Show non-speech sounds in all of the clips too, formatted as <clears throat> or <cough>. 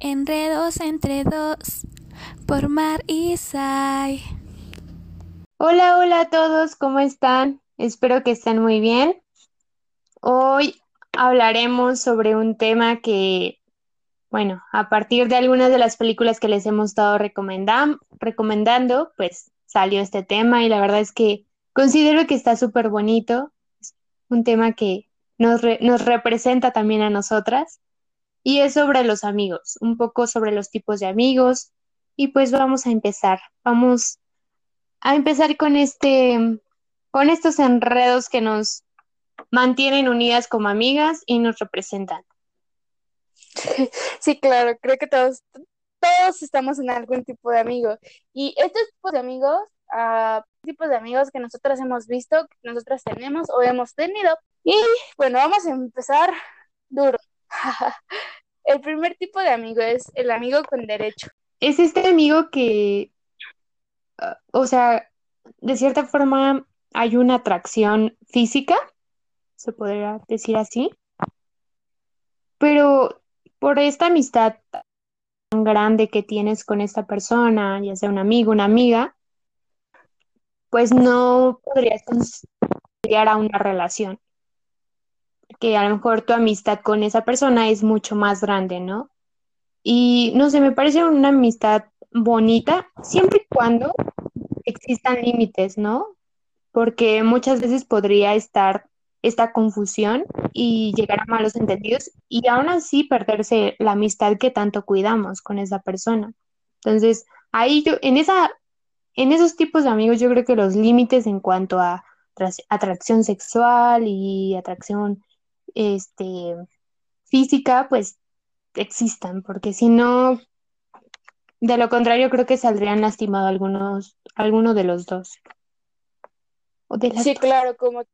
Enredos entre dos por Mar y. Hola, hola a todos, ¿cómo están? Espero que estén muy bien. Hoy hablaremos sobre un tema que, bueno, a partir de algunas de las películas que les hemos estado recomendando, pues salió este tema y la verdad es que considero que está súper bonito. Es un tema que nos, nos representa también a nosotras y es sobre los amigos, un poco sobre los tipos de amigos. Y pues vamos a empezar. Vamos a empezar con este, con estos enredos que nos mantienen unidas como amigas y nos representan. Sí, claro, creo que todos, todos estamos en algún tipo de amigo. Y estos tipos de amigos, uh, tipos de amigos que nosotras hemos visto, que nosotras tenemos o hemos tenido. Y bueno, vamos a empezar duro. <laughs> el primer tipo de amigo es el amigo con derecho. Es este amigo que, uh, o sea, de cierta forma hay una atracción física, se podría decir así, pero por esta amistad tan grande que tienes con esta persona, ya sea un amigo, una amiga, pues no podrías considerar a una relación que a lo mejor tu amistad con esa persona es mucho más grande, ¿no? Y no sé, me parece una amistad bonita siempre y cuando existan límites, ¿no? Porque muchas veces podría estar esta confusión y llegar a malos entendidos y aún así perderse la amistad que tanto cuidamos con esa persona. Entonces, ahí yo, en esa, en esos tipos de amigos, yo creo que los límites en cuanto a atracción sexual y atracción este, física, pues existan, porque si no, de lo contrario, creo que saldrían lastimados algunos, alguno de los dos. sí, claro, como,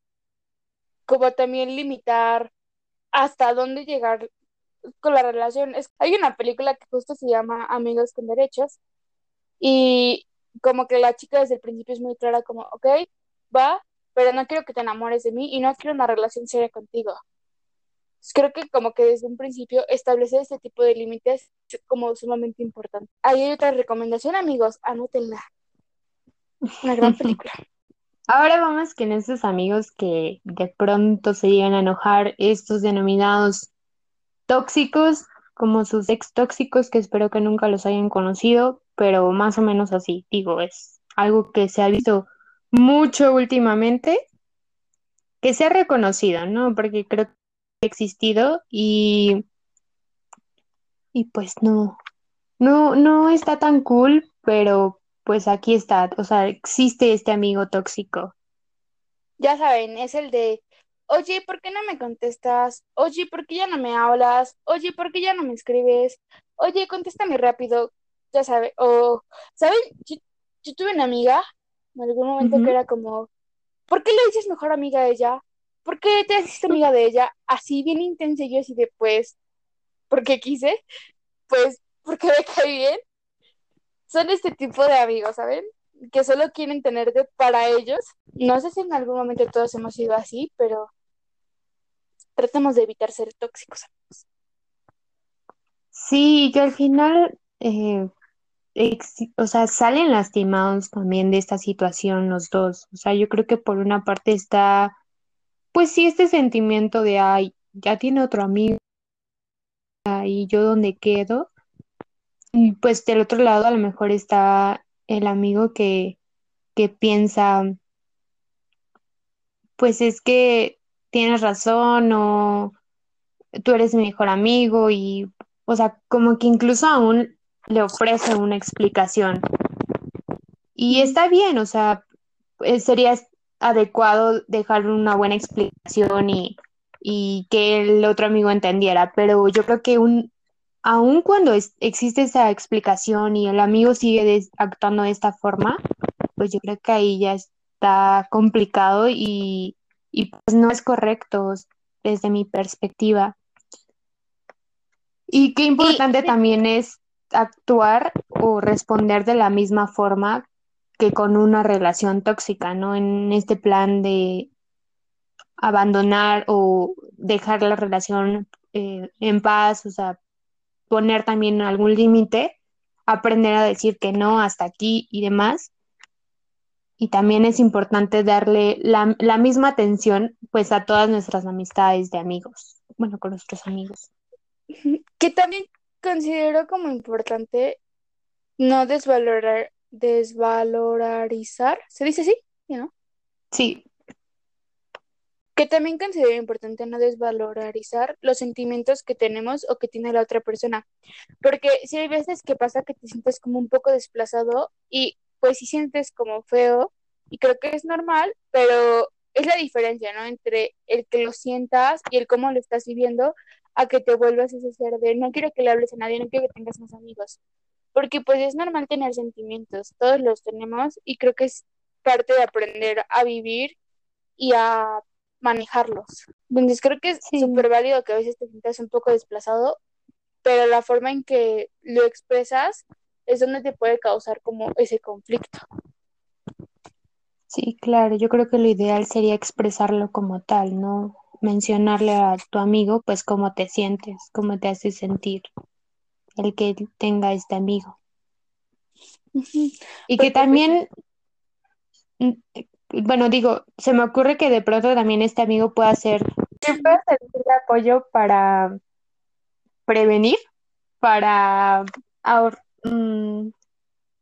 como también limitar hasta dónde llegar con la relación. Es, hay una película que justo se llama Amigos con Derechos y como que la chica desde el principio es muy clara como, ok, va, pero no quiero que te enamores de mí y no quiero una relación seria contigo creo que como que desde un principio establecer este tipo de límites es como sumamente importante. Ahí hay otra recomendación, amigos, anótenla. Una gran película. <laughs> Ahora vamos con esos amigos que de pronto se llegan a enojar, estos denominados tóxicos, como sus ex tóxicos, que espero que nunca los hayan conocido, pero más o menos así, digo, es algo que se ha visto mucho últimamente, que se ha reconocido, ¿no? Porque creo que existido y, y pues no, no, no está tan cool, pero pues aquí está, o sea, existe este amigo tóxico. Ya saben, es el de, oye, ¿por qué no me contestas? Oye, ¿por qué ya no me hablas? Oye, ¿por qué ya no me escribes? Oye, contéstame rápido, ya saben, o, ¿saben? Yo, tuve una amiga en algún momento que era como, ¿por qué le dices mejor amiga a ella? ¿Por qué te haces <laughs> amiga de ella? Así bien intensa y yo así de, pues, porque quise, pues, porque me cae bien. Son este tipo de amigos, ¿saben? Que solo quieren tenerte para ellos. No sé si en algún momento todos hemos sido así, pero tratamos de evitar ser tóxicos. Sí, que al final, eh, o sea, salen lastimados también de esta situación los dos. O sea, yo creo que por una parte está pues sí, este sentimiento de, ay, ya tiene otro amigo y yo dónde quedo. Y pues del otro lado a lo mejor está el amigo que, que piensa, pues es que tienes razón o tú eres mi mejor amigo y, o sea, como que incluso aún le ofrece una explicación. Y está bien, o sea, eh, sería adecuado dejar una buena explicación y, que el otro amigo entendiera, pero yo creo que un, aun cuando existe esa explicación y el amigo sigue actuando de esta forma, pues yo creo que ahí ya está complicado y, pues no es correcto desde mi perspectiva. Y qué importante también es actuar o responder de la misma forma que con una relación tóxica, ¿no? En este plan de abandonar o dejar la relación eh, en paz, o sea, poner también algún límite, aprender a decir que no hasta aquí y demás. Y también es importante darle la, la misma atención pues a todas nuestras amistades de amigos, bueno, con nuestros amigos. Que también considero como importante no desvalorar, desvalorizar, ¿se dice así? ¿Sí, ¿No? Sí, Que también considero importante no desvalorizar los sentimientos que tenemos o que tiene la otra persona. Porque si hay veces que pasa que te sientes como un poco desplazado y pues si sientes como feo y creo que es normal, pero es la diferencia, ¿no? Entre el que lo sientas y el cómo lo estás viviendo a que te vuelvas ese ser de no quiero que le hables a nadie, no quiero que tengas más amigos. Porque pues es normal tener sentimientos, todos los tenemos y creo que es parte de aprender a vivir y a manejarlos. Entonces creo que es Sí. súper válido que a veces te sientas un poco desplazado, pero la forma en que lo expresas es donde te puede causar como ese conflicto. sí, claro. Yo creo que lo ideal sería expresarlo como tal, ¿no? Mencionarle a tu amigo, pues, cómo te sientes, cómo te hace sentir el que tenga este amigo. Y que pues, también, mm, bueno, digo, se me ocurre que de pronto también este amigo pueda ser, que servir de apoyo para prevenir, para, ahor- mm,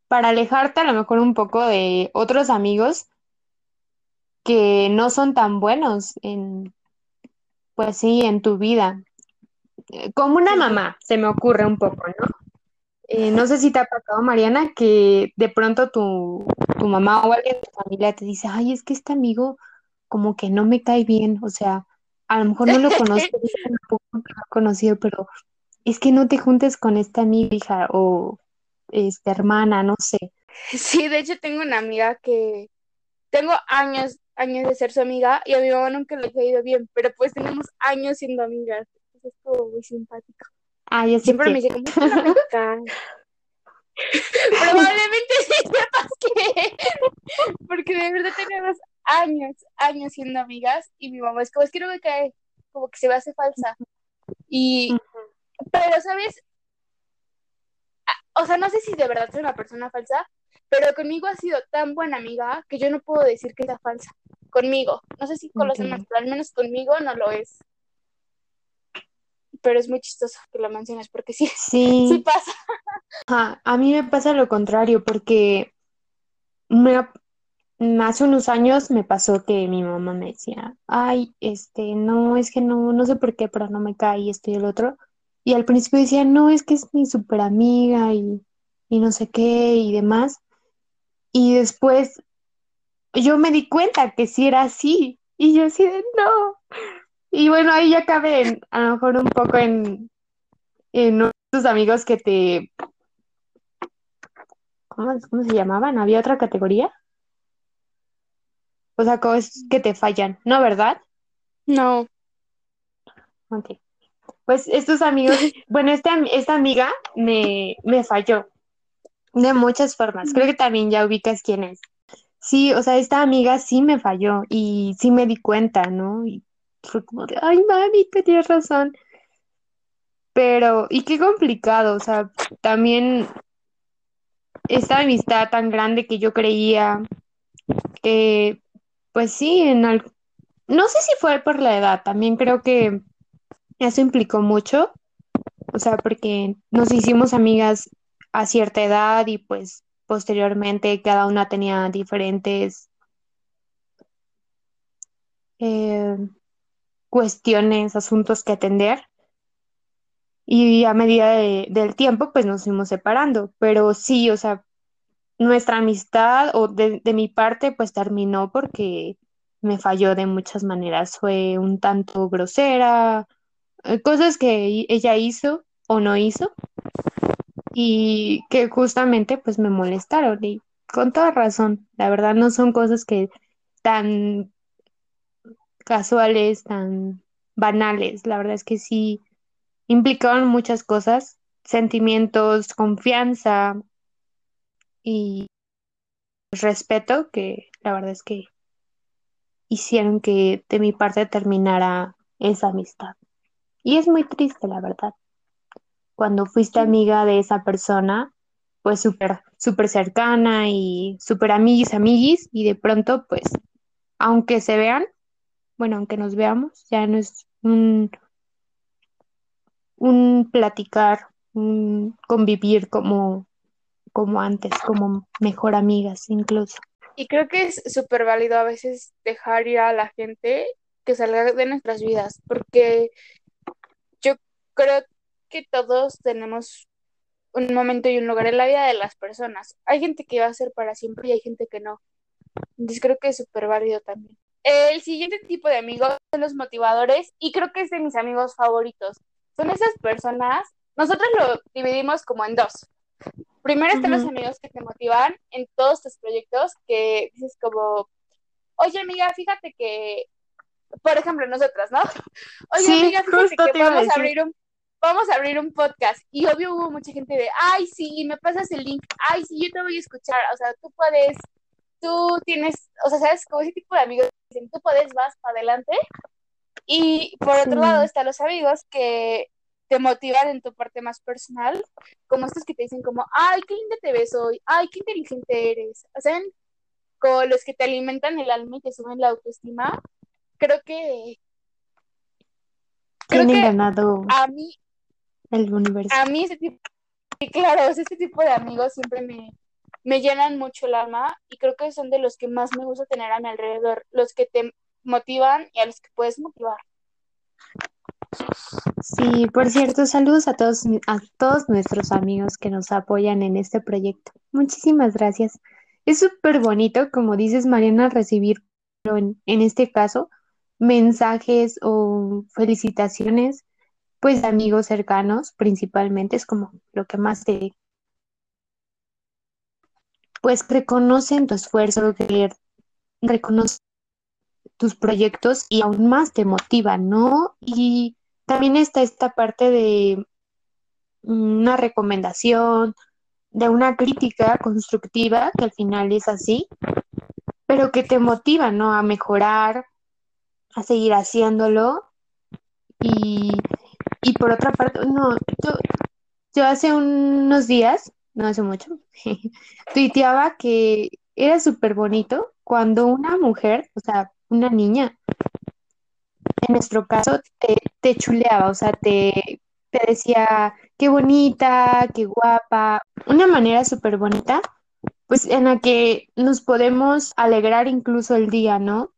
para alejarte a lo mejor un poco de otros amigos que no son tan buenos en, pues sí, en tu vida. Eh, Como una mamá, se me ocurre un poco, ¿no? Eh, no sé si te ha pasado, Mariana, que de pronto tu, tu mamá o alguien de tu familia te dice, ay, es que este amigo como que no me cae bien, o sea, a lo mejor no lo <laughs> conozco, tampoco lo he conocido, pero es que no te juntes con esta amiga, hija, o esta hermana, no sé. Sí, de hecho tengo una amiga que tengo años, años de ser su amiga y a mi mamá nunca le ha caído bien, pero pues tenemos años siendo amigas. Entonces es como muy simpático. Ah, sé Siempre me que, dice como, "Es que me <laughs> cae". Probablemente sí <laughs> sepas que, <laughs> porque de verdad tenemos años, años siendo amigas y mi mamá es como, es que no me cae, como que se me hace falsa. Y, pero, ¿sabes? O sea, no sé si de verdad soy una persona falsa, pero conmigo ha sido tan buena amiga que yo no puedo decir que sea falsa. Conmigo. No sé si con los Ok. demás, pero al menos conmigo no lo es. Pero es muy chistoso que lo menciones porque sí, sí <laughs> sí, pasa. ajá, a mí me pasa lo contrario, porque me, ha- hace unos años me pasó que mi mamá me decía, ay, este, no, es que no, no sé por qué, pero no me cae y esto y el otro. Y al principio decía, no, es que es mi súper amiga y, y no sé qué y demás. Y después yo me di cuenta que sí era así. Y yo así de no. Y bueno, ahí ya cabe en- a lo mejor un poco en, en tus amigos que te, ¿cómo, cómo se llamaban? ¿Había otra categoría? O sea, cosas que te fallan, ¿no, verdad? No. Ok. Pues estos amigos, <laughs> bueno, esta, esta amiga me, me falló de muchas formas. Creo que también ya ubicas quién es. Sí, o sea, esta amiga sí me falló y sí me di cuenta, ¿no? Y fue como de, ay, mami, tenías razón. Pero, y qué complicado, o sea, también esta amistad tan grande que yo creía que, pues sí, en no sé si fue por la edad, también creo que eso implicó mucho, o sea, porque nos hicimos amigas a cierta edad y pues posteriormente cada una tenía diferentes eh, cuestiones, asuntos que atender. Y a medida de- del tiempo, pues nos fuimos separando. Pero sí, o sea, nuestra amistad o de, de mi parte, pues terminó porque me falló de muchas maneras. Fue un tanto grosera, eh, cosas que ella hizo o no hizo y que justamente pues me molestaron y con toda razón. La verdad no son cosas que tan casuales, tan banales. La verdad es que sí implicaban muchas cosas, sentimientos, confianza y respeto que la verdad es que hicieron que de mi parte terminara esa amistad. Y es muy triste, la verdad. cuando fuiste amiga de esa persona, pues súper, súper cercana y súper amiguis, amiguis, y de pronto, pues, aunque se vean, bueno, aunque nos veamos, ya no es un, un platicar, un convivir como, como antes, como mejor amigas incluso. Y creo que es súper válido a veces dejar ir a la gente que salga de nuestras vidas, porque yo creo que todos tenemos un momento y un lugar en la vida de las personas. Hay gente que va a ser para siempre y hay gente que no. Entonces creo que es súper válido también. El siguiente tipo de amigos son los motivadores y creo que es de mis amigos favoritos. Son esas personas, nosotros lo dividimos como en dos. Primero están los amigos que te motivan en todos tus proyectos, que dices como, oye amiga, fíjate que, por ejemplo, nosotras, ¿no? <laughs> Oye Sí, amiga, fíjate que te vamos a abrir un, vamos a abrir un podcast. Y obvio hubo mucha gente de, ay, sí, me pasas el link, ay, sí, yo te voy a escuchar. O sea, tú puedes, tú tienes, o sea, ¿sabes? Como ese tipo de amigos que dicen, tú puedes, vas para adelante. Y por otro Sí. lado están los amigos que te motivan en tu parte más personal, como estos que te dicen como, ay, qué linda te ves hoy, ay, qué inteligente eres. O sea, como los que te alimentan el alma y te suben la autoestima. Creo que, creo Tienen que ganado a mí, el universo. a mí ese tipo, y claro, este tipo de amigos siempre me, me llenan mucho el alma y creo que son de los que más me gusta tener a mi alrededor, los que te motivan y a los que puedes motivar. Sí, por cierto, saludos a todos, a todos nuestros amigos que nos apoyan en este proyecto. Muchísimas gracias. Es súper bonito, como dices, Mariana, recibir en, en este caso mensajes o felicitaciones, pues amigos cercanos, principalmente, es como lo que más te, pues reconocen tu esfuerzo, reconocen tus proyectos y aún más te motivan, ¿no? Y también está esta parte de una recomendación, de una crítica constructiva, que al final es así, pero que te motiva, ¿no? A mejorar, a seguir haciéndolo. Y, y por otra parte, no, yo, yo hace unos días, no hace mucho, <laughs> tuiteaba que era súper bonito cuando una mujer, o sea, una niña, en nuestro caso, te, chuleaba, o sea, te, te decía, qué bonita, qué guapa, una manera súper bonita, pues en la que nos podemos alegrar incluso el día, ¿no?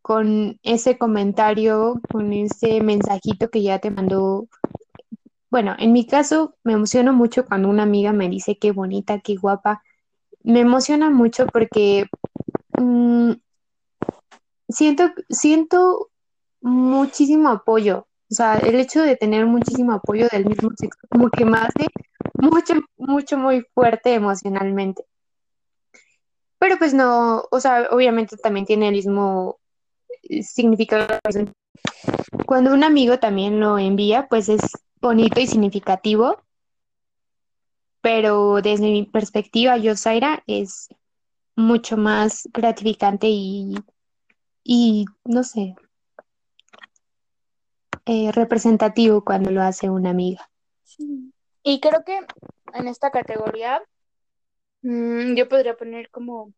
Con ese comentario, con ese mensajito que ya te mandó. Bueno, en mi caso me emociono mucho cuando una amiga me dice qué bonita, qué guapa. Me emociona mucho porque mm, siento, siento muchísimo apoyo. O sea, el hecho de tener muchísimo apoyo del mismo sexo, como que me hace mucho, mucho, muy fuerte emocionalmente. Pero pues no, o sea, obviamente también tiene el mismo eh, significado. Cuando un amigo también lo envía, pues es bonito y significativo. Pero desde mi perspectiva, yo, Zaira, es mucho más gratificante y, y no sé, eh, representativo cuando lo hace una amiga. Y creo que en esta categoría mm, yo podría poner como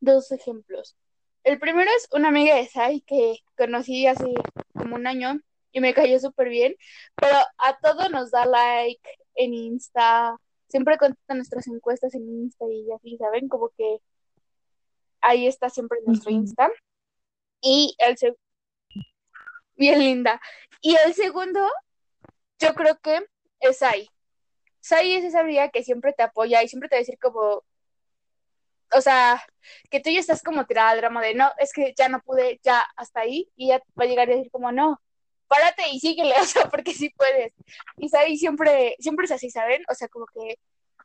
dos ejemplos. El primero es una amiga de Sai que conocí hace como un año y me cayó súper bien, pero a todo nos da like en Insta, siempre contesta nuestras encuestas en Insta y así, ¿saben? Como que ahí está siempre nuestro. Insta. Y el segundo, bien linda. Y el segundo, yo creo que es Sai. Sai es esa amiga que siempre te apoya y siempre te va a decir como, o sea, que tú ya estás como tirada al drama de no, es que ya no pude, ya hasta ahí, y ya va a llegar y decir como no, párate y síguele, <laughs> o sea, porque sí puedes. Y Sai siempre, siempre es así, ¿saben? O sea, como que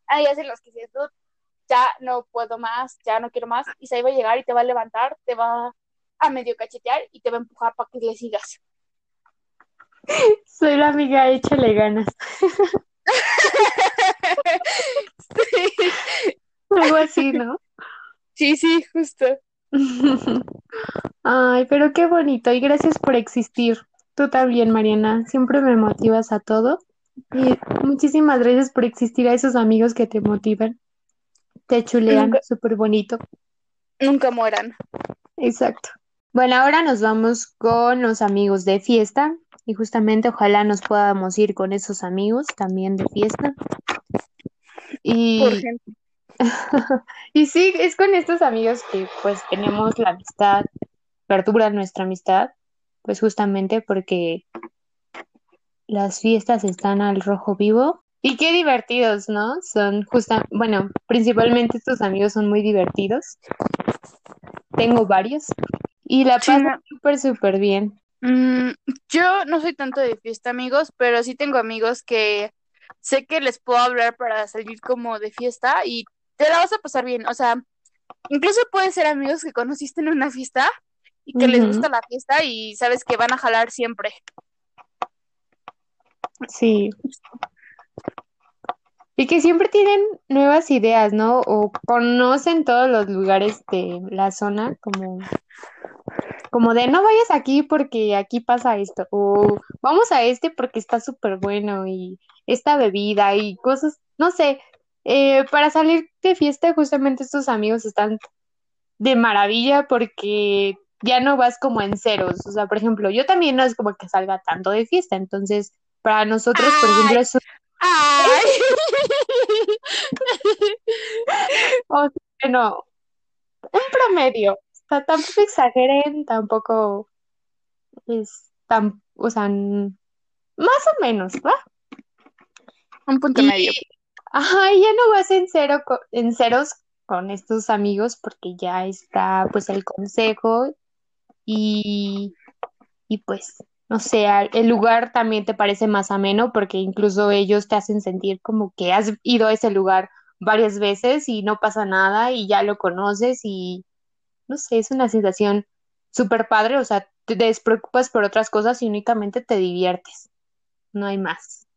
hay hacen los que dices, "Dude, ya no puedo más, ya no quiero más, y Sai va a llegar y te va a levantar, te va a medio cachetear y te va a empujar para que le sigas. <laughs> Soy la amiga, échale ganas. sí, <laughs> Algo así, ¿no? sí, sí, justo. Ay, pero qué bonito y gracias por existir. Tú también, Mariana. Siempre me motivas a todo Y muchísimas gracias por existir a esos amigos que te motivan, te chulean, súper bonito. Nunca mueran. Exacto. Bueno, ahora nos vamos con los amigos de fiesta y justamente ojalá nos podamos ir con esos amigos también de fiesta. Y, Por <laughs> y sí, es con estos amigos que pues tenemos la amistad, perdura nuestra amistad, pues justamente porque las fiestas están al rojo vivo. Y qué divertidos, ¿no? Son justa, bueno, principalmente estos amigos son muy divertidos. Tengo varios y la Sí, paso no. súper, súper bien. Mm, yo no soy tanto de fiesta, amigos, pero sí tengo amigos que sé que les puedo hablar para salir como de fiesta y te la vas a pasar bien. O sea, incluso pueden ser amigos que conociste en una fiesta y que les gusta la fiesta y sabes que van a jalar siempre. Sí. Y que siempre tienen nuevas ideas, ¿no? O conocen todos los lugares de la zona, como, como de no vayas aquí porque aquí pasa esto, o vamos a este porque está súper bueno y esta bebida y cosas, no sé, eh, para salir de fiesta justamente estos amigos están de maravilla porque ya no vas como en ceros, o sea, por ejemplo, yo también no es como que salga tanto de fiesta, entonces para nosotros, por ejemplo, es un- ¡Ay! <laughs> o sea, no, un promedio, o sea, tampoco exageren, tampoco es tan, o sea, más o menos, ¿va? Un punto Y- medio. Ajá, ya no vas en cero en ceros con estos amigos porque ya está pues el consejo y, y pues no sé, el lugar también te parece más ameno porque incluso ellos te hacen sentir como que has ido a ese lugar varias veces y no pasa nada y ya lo conoces y no sé, es una sensación súper padre, o sea, te despreocupas por otras cosas y únicamente te diviertes, no hay más.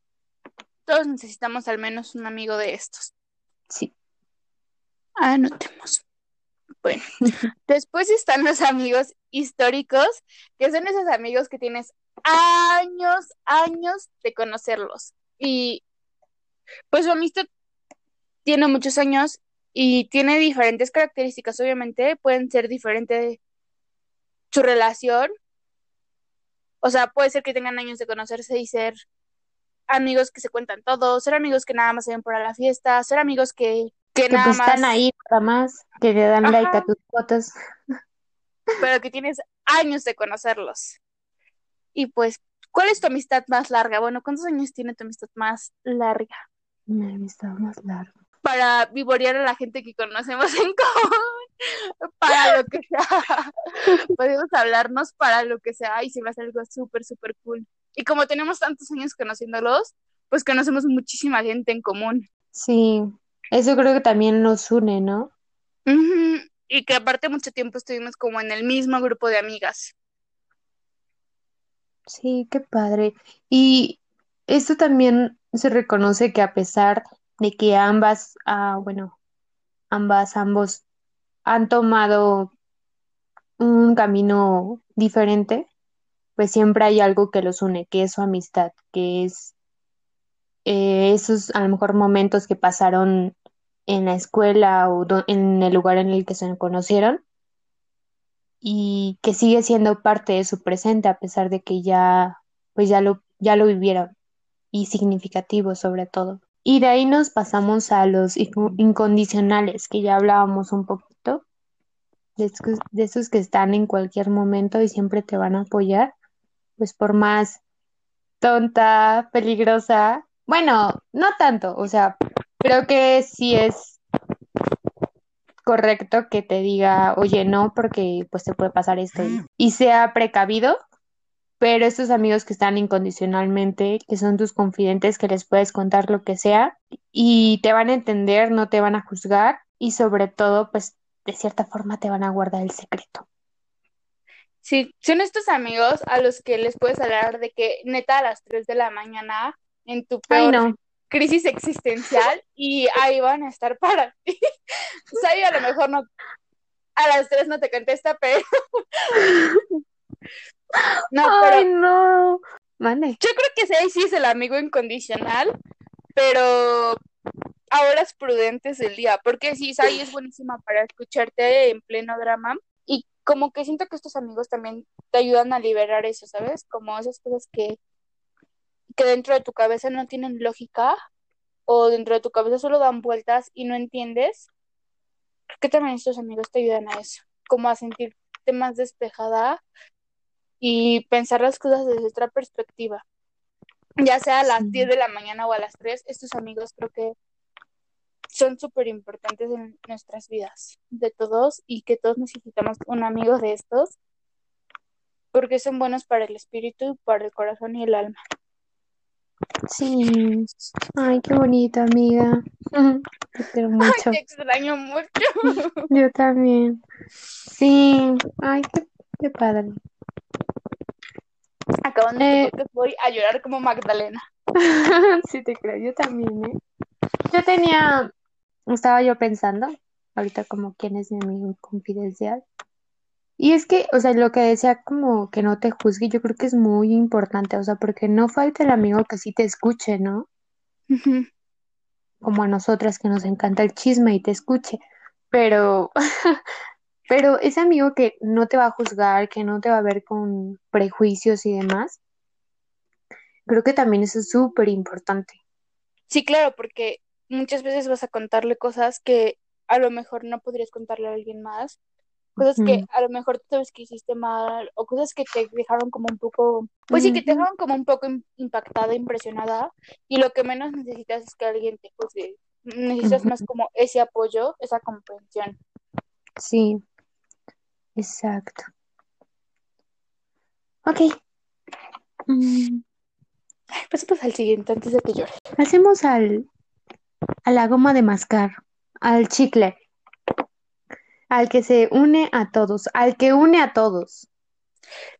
Todos necesitamos al menos un amigo de estos. Sí. Anotemos. Bueno, <laughs> después están los amigos históricos, que son esos amigos que tienes años, años de conocerlos. Y pues su amistad tiene muchos años y tiene diferentes características, obviamente, pueden ser diferentes su relación. O sea, puede ser que tengan años de conocerse y ser amigos que se cuentan todo, ser amigos que nada más se ven para la fiesta, ser amigos que, que Que nada pues están más, ahí nada más, que le dan like a Ajá. tus fotos. pero que tienes años de conocerlos. Y pues, ¿cuál es tu amistad más larga? Bueno, ¿cuántos años tiene tu amistad más larga? Mi amistad más larga. Para vivorear a la gente que conocemos en común, <laughs> para lo que sea. <laughs> Podemos hablarnos para lo que sea y se me hace algo súper, súper cool. Y como tenemos tantos años conociéndolos, pues conocemos muchísima gente en común. Sí, eso creo que también nos une, ¿no? Y que aparte mucho tiempo estuvimos como en el mismo grupo de amigas. Sí, qué padre. Y esto también se reconoce que a pesar de que ambas, ah, bueno, ambas, ambos han tomado un camino diferente, pues siempre hay algo que los une, que es su amistad, que es eh, esos a lo mejor momentos que pasaron en la escuela o en el lugar en el que se conocieron y que sigue siendo parte de su presente a pesar de que ya pues ya lo ya lo vivieron y significativo sobre todo. Y de ahí nos pasamos a los inco- incondicionales, que ya hablábamos un poquito, de de esos que están en cualquier momento y siempre te van a apoyar, pues por más tonta, peligrosa, bueno, no tanto, o sea, creo que sí es correcto que te diga, oye, no, porque pues te puede pasar esto y, y sea precavido, pero estos amigos que están incondicionalmente, que son tus confidentes, que les puedes contar lo que sea y te van a entender, no te van a juzgar y sobre todo, pues de cierta forma te van a guardar el secreto. Sí, son estos amigos a los que les puedes hablar de que neta a las 3 de la mañana en tu Ay, peor no, crisis existencial y ahí van a estar para <laughs> ti. Y a lo mejor no, a las 3 no te contesta, pero <laughs> no, ay, pero no. Mande. Yo creo que sí, sí es el amigo incondicional, pero ahora es prudente es el día, porque sí, Sai es buenísima para escucharte en pleno drama y como que siento que estos amigos también te ayudan a liberar eso, ¿sabes? Como esas cosas que, que dentro de tu cabeza no tienen lógica o dentro de tu cabeza solo dan vueltas y no entiendes. Creo que también estos amigos te ayudan a eso, como a sentirte más despejada y pensar las cosas desde otra perspectiva. Ya sea a las Sí. 10 de la mañana o a las 3, estos amigos creo que son súper importantes en nuestras vidas, de todos, y que todos necesitamos un amigo de estos, porque son buenos para el espíritu, para el corazón y el alma. Sí. Ay, qué bonito, amiga. Te quiero mucho. Te extraño mucho. <laughs> Yo también. Sí. Ay, qué, qué padre. Acabando Eh. podcast voy a llorar como Magdalena. <laughs> Sí, te creo, yo también, ¿eh? Yo tenía, estaba yo pensando, ahorita como quién es mi amigo confidencial. Y es que, o sea, lo que decía como que no te juzgue, yo creo que es muy importante, o sea, porque no falta el amigo que sí te escuche, ¿no? Como a nosotras que nos encanta el chisme y te escuche, pero, <laughs> pero ese amigo que no te va a juzgar, que no te va a ver con prejuicios y demás, creo que también eso es súper importante. Sí, claro, porque muchas veces vas a contarle cosas que a lo mejor no podrías contarle a alguien más, cosas que a lo mejor tú sabes que hiciste mal o cosas que te dejaron como un poco, pues sí, que te dejaron como un poco im- impactada, impresionada y lo que menos necesitas es que alguien te juzgue. Necesitas más como ese apoyo, esa comprensión. Sí, exacto. Ok. Mm, pues al siguiente antes de que llore. pasemos al, a la goma de mascar, al chicle, al que se une a todos, al que une a todos.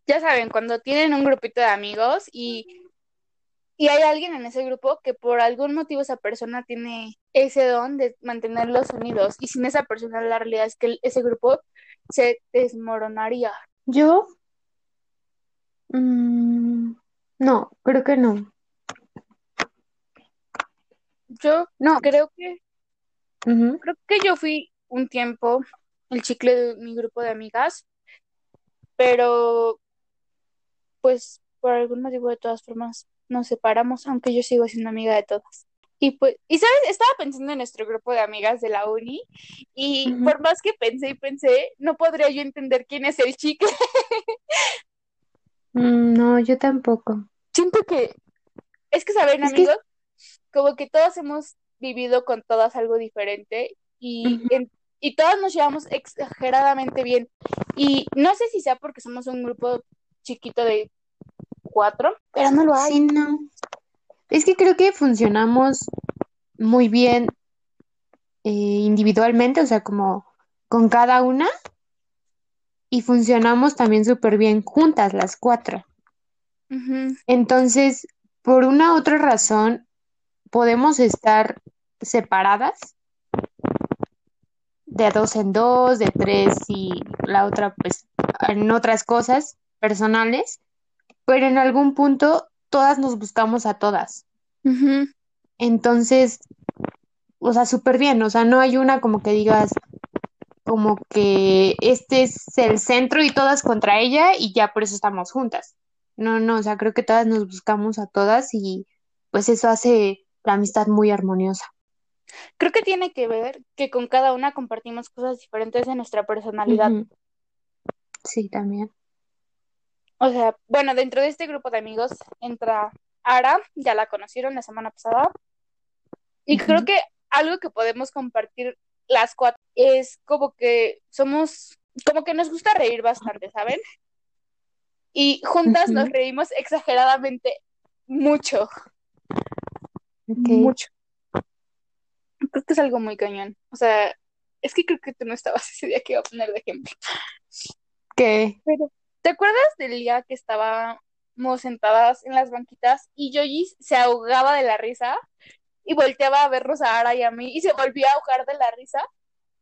Ya saben, cuando tienen un grupito de amigos y, y hay alguien en ese grupo que por algún motivo esa persona tiene ese don de mantenerlos unidos y sin esa persona la realidad es que ese grupo se desmoronaría. Yo, mm, no, creo que no. Yo No. creo que, creo que yo fui un tiempo el chicle de mi grupo de amigas, pero pues por algún motivo de todas formas nos separamos, aunque yo sigo siendo amiga de todas. Y pues, y sabes, estaba pensando en nuestro grupo de amigas de la uni y por más que pensé y pensé, no podría yo entender quién es el chicle. Mm, no, yo tampoco. Siento que, es que saben, Es que- amigos, como que todos hemos vivido con todas algo diferente y, en- y todas nos llevamos exageradamente bien. Y no sé si sea porque somos un grupo chiquito de cuatro, pero no lo hay. Sí, no. Es que creo que funcionamos muy bien eh, individualmente, o sea, como con cada una, y funcionamos también súper bien juntas las cuatro. Entonces, por una u otra razón, podemos estar separadas de dos en dos, de tres y la otra, pues, en otras cosas personales, pero en algún punto todas nos buscamos a todas. Entonces, o sea, súper bien, o sea, no hay una como que digas, como que este es el centro y todas contra ella y ya por eso estamos juntas. No, no, o sea, creo que todas nos buscamos a todas y pues eso hace la amistad muy armoniosa. Creo que tiene que ver que con cada una compartimos cosas diferentes de nuestra personalidad. Sí, también. O sea, bueno, dentro de este grupo de amigos entra Ara, ya la conocieron la semana pasada. Y creo que algo que podemos compartir las cuatro es como que somos, como que nos gusta reír bastante, ¿saben? Y juntas nos reímos exageradamente mucho, Ok. mucho. Es algo muy cañón. O sea, es que creo que tú no estabas <laughs> ese día que iba a poner de ejemplo. ¿Qué? Pero, ¿te acuerdas del día que estábamos sentadas en las banquitas y Yoyi se ahogaba de la risa y volteaba a vernos a Ara y a mí y se volvía a ahogar de la risa?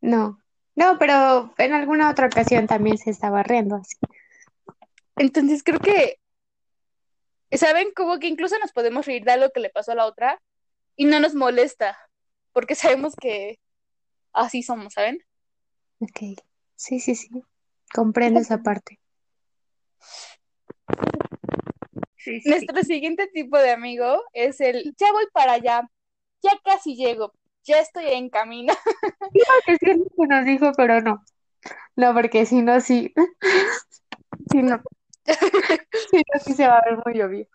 No. No, pero en alguna otra ocasión también se estaba riendo así. Entonces creo que ¿Saben? Como que incluso nos podemos reír de algo que le pasó a la otra y no nos molesta, porque sabemos que así somos, ¿saben? Ok, sí, sí, sí, comprendo esa parte. Sí, sí. Nuestro siguiente tipo de amigo es el, ya voy para allá, ya casi llego, ya estoy en camino. <laughs> que sí es lo que nos dijo, pero no. No, porque si no, sí. <laughs> Si no. Si no, sí se va a ver muy obvio.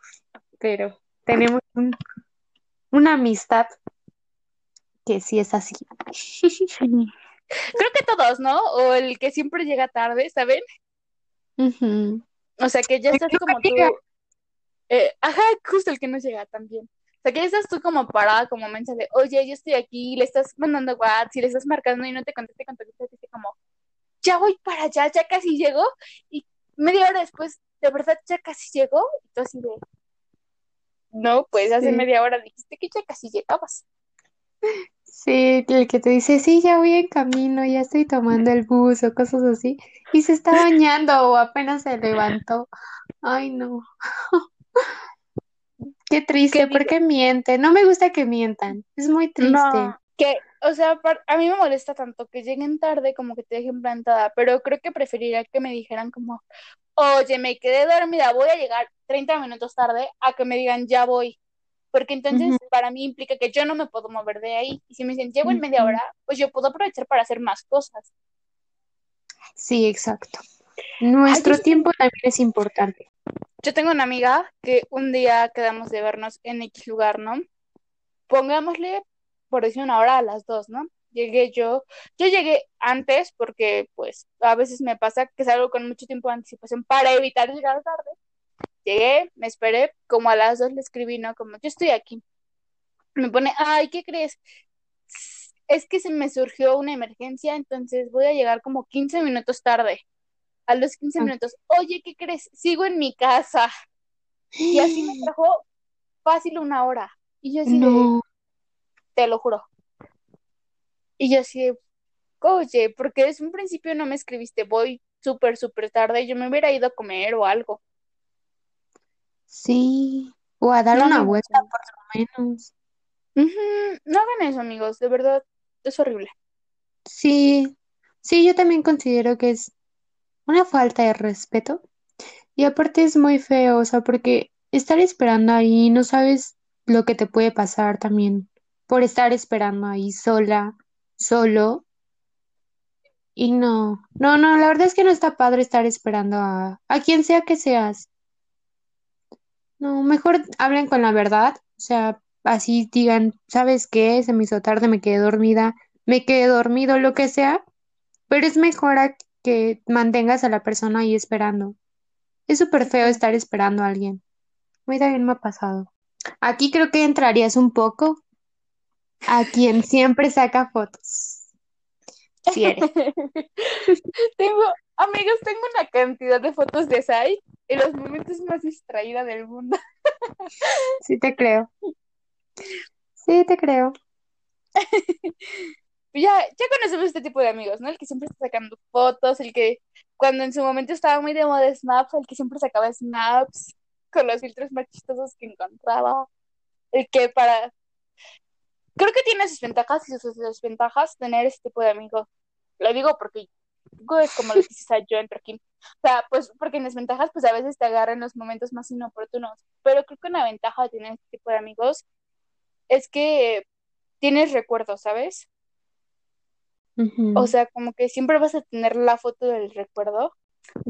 Pero tenemos un- una amistad que sí es así. Creo que todos, ¿no? O el que siempre llega tarde, ¿saben? O sea, que ya estás como tú. eh, ajá, justo el que no llega también. O sea, que ya estás tú como parada, como mensaje de, oye, yo estoy aquí, le estás mandando WhatsApp, y le estás marcando y no te conteste, conteste, dice como, ya voy para allá, ya casi llego. Y media hora después, de verdad, ya casi llegó. Y tú así de, no, pues hace Sí. media hora dijiste que ya casi llegabas. Sí, el que te dice, sí, ya voy en camino, ya estoy tomando el bus o cosas así, y se está bañando o apenas se levantó. Ay, no. <laughs> Qué triste, Que ¿por diga, qué miente? No me gusta que mientan, es muy triste. no, que, o sea, a mí me molesta tanto que lleguen tarde como que te dejen plantada, pero creo que preferiría que me dijeran como, oye, me quedé dormida, voy a llegar 30 minutos tarde, a que me digan, ya voy. Porque entonces para mí implica que yo no me puedo mover de ahí. Y si me dicen, llego en media hora, pues yo puedo aprovechar para hacer más cosas. Sí, exacto. Nuestro tiempo también es importante. yo tengo una amiga que un día quedamos de vernos en X lugar, ¿no? Pongámosle, por decir una hora, a las dos, ¿no? Llegué yo, yo llegué antes porque pues a veces me pasa que salgo con mucho tiempo de anticipación para evitar llegar tarde. Llegué, me esperé, como a las dos le escribí, ¿no? Como yo estoy aquí. Me pone, ay, ¿qué crees? Es que se me surgió una emergencia, entonces voy a llegar como 15 minutos tarde. A los 15 Ah. minutos, oye, ¿qué crees? Sigo en mi casa. Y así me <gasps> trajo fácil una hora. Y yo así de, te lo juro. Y yo así de, oye, porque desde un principio no me escribiste, voy súper, súper tarde, yo me hubiera ido a comer o algo. Sí. O a dar No, una vuelta por lo menos. No hagan eso, amigos, de verdad, es horrible. Sí, sí, yo también considero que es una falta de respeto. Y aparte es muy feo, o sea, porque estar esperando ahí, no sabes lo que te puede pasar también por estar esperando ahí sola, solo. Y no, no, no, la verdad es que no está padre estar esperando a, a quien sea que seas. No, mejor hablen con la verdad, o sea, así digan, ¿sabes qué? Se me hizo tarde, me quedé dormida, me quedé dormido, lo que sea, pero es mejor a que mantengas a la persona ahí esperando. Es súper feo estar esperando a alguien. A mí también me ha pasado. Aquí creo que entrarías un poco a quien siempre saca fotos. <laughs> Si eres. Tengo, amigos, tengo una cantidad de fotos de Sai en los momentos más distraída del mundo. <laughs> Sí te creo. Sí te creo. Ya, ya conocemos este tipo de amigos, ¿no? El que siempre está sacando fotos, el que cuando en su momento estaba muy de moda Snaps, el que siempre sacaba snaps con los filtros más chistosos que encontraba, el que para... Creo que tiene sus ventajas y sus desventajas tener este tipo de amigo. Lo digo porque es como lo que dice yo entre aquí. O sea, pues porque en desventajas pues a veces te agarran en los momentos más inoportunos, pero creo que una ventaja de tener este tipo de amigos es que tienes recuerdos, ¿sabes? O sea, como que siempre vas a tener la foto del recuerdo.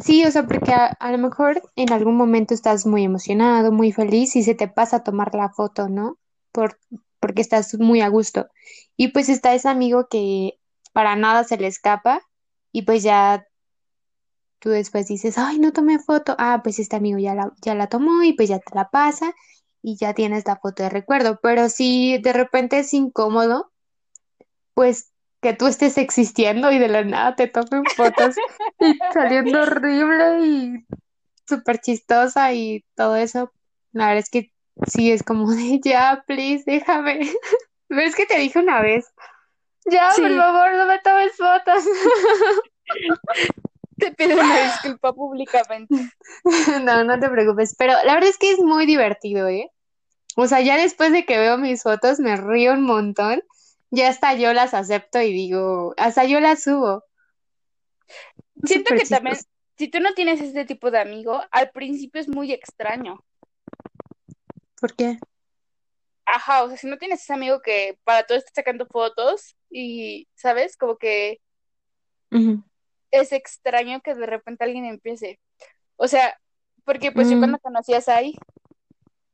Sí, o sea, porque a, a lo mejor en algún momento estás muy emocionado, muy feliz y se te pasa a tomar la foto, ¿no? Por, porque estás muy a gusto. Y pues está ese amigo que para nada se le escapa y pues ya tú después dices, ay, no tomé foto. Ah, pues este amigo ya la, ya la tomó y pues ya te la pasa y ya tienes la foto de recuerdo. Pero si de repente es incómodo, pues que tú estés existiendo y de la nada te tomen fotos y <laughs> saliendo horrible y súper chistosa y todo eso. La verdad es que sí es como de ya, please, déjame. <laughs> ¿Ves que te dije una vez? Ya, por favor, no me tomes fotos. <laughs> Te pido una disculpa públicamente. <laughs> No, no te preocupes, pero la verdad es que es muy divertido, ¿eh? O sea, ya después de que veo mis fotos me río un montón, ya hasta yo las acepto y digo, hasta yo las subo. Siento que también, si tú no tienes este tipo de amigo, al principio es muy extraño. ¿Por qué? Ajá, o sea, si no tienes ese amigo que para todo está sacando fotos y, ¿sabes? Como que es extraño que de repente alguien empiece. O sea, porque pues yo Mm. cuando conocí a Sai,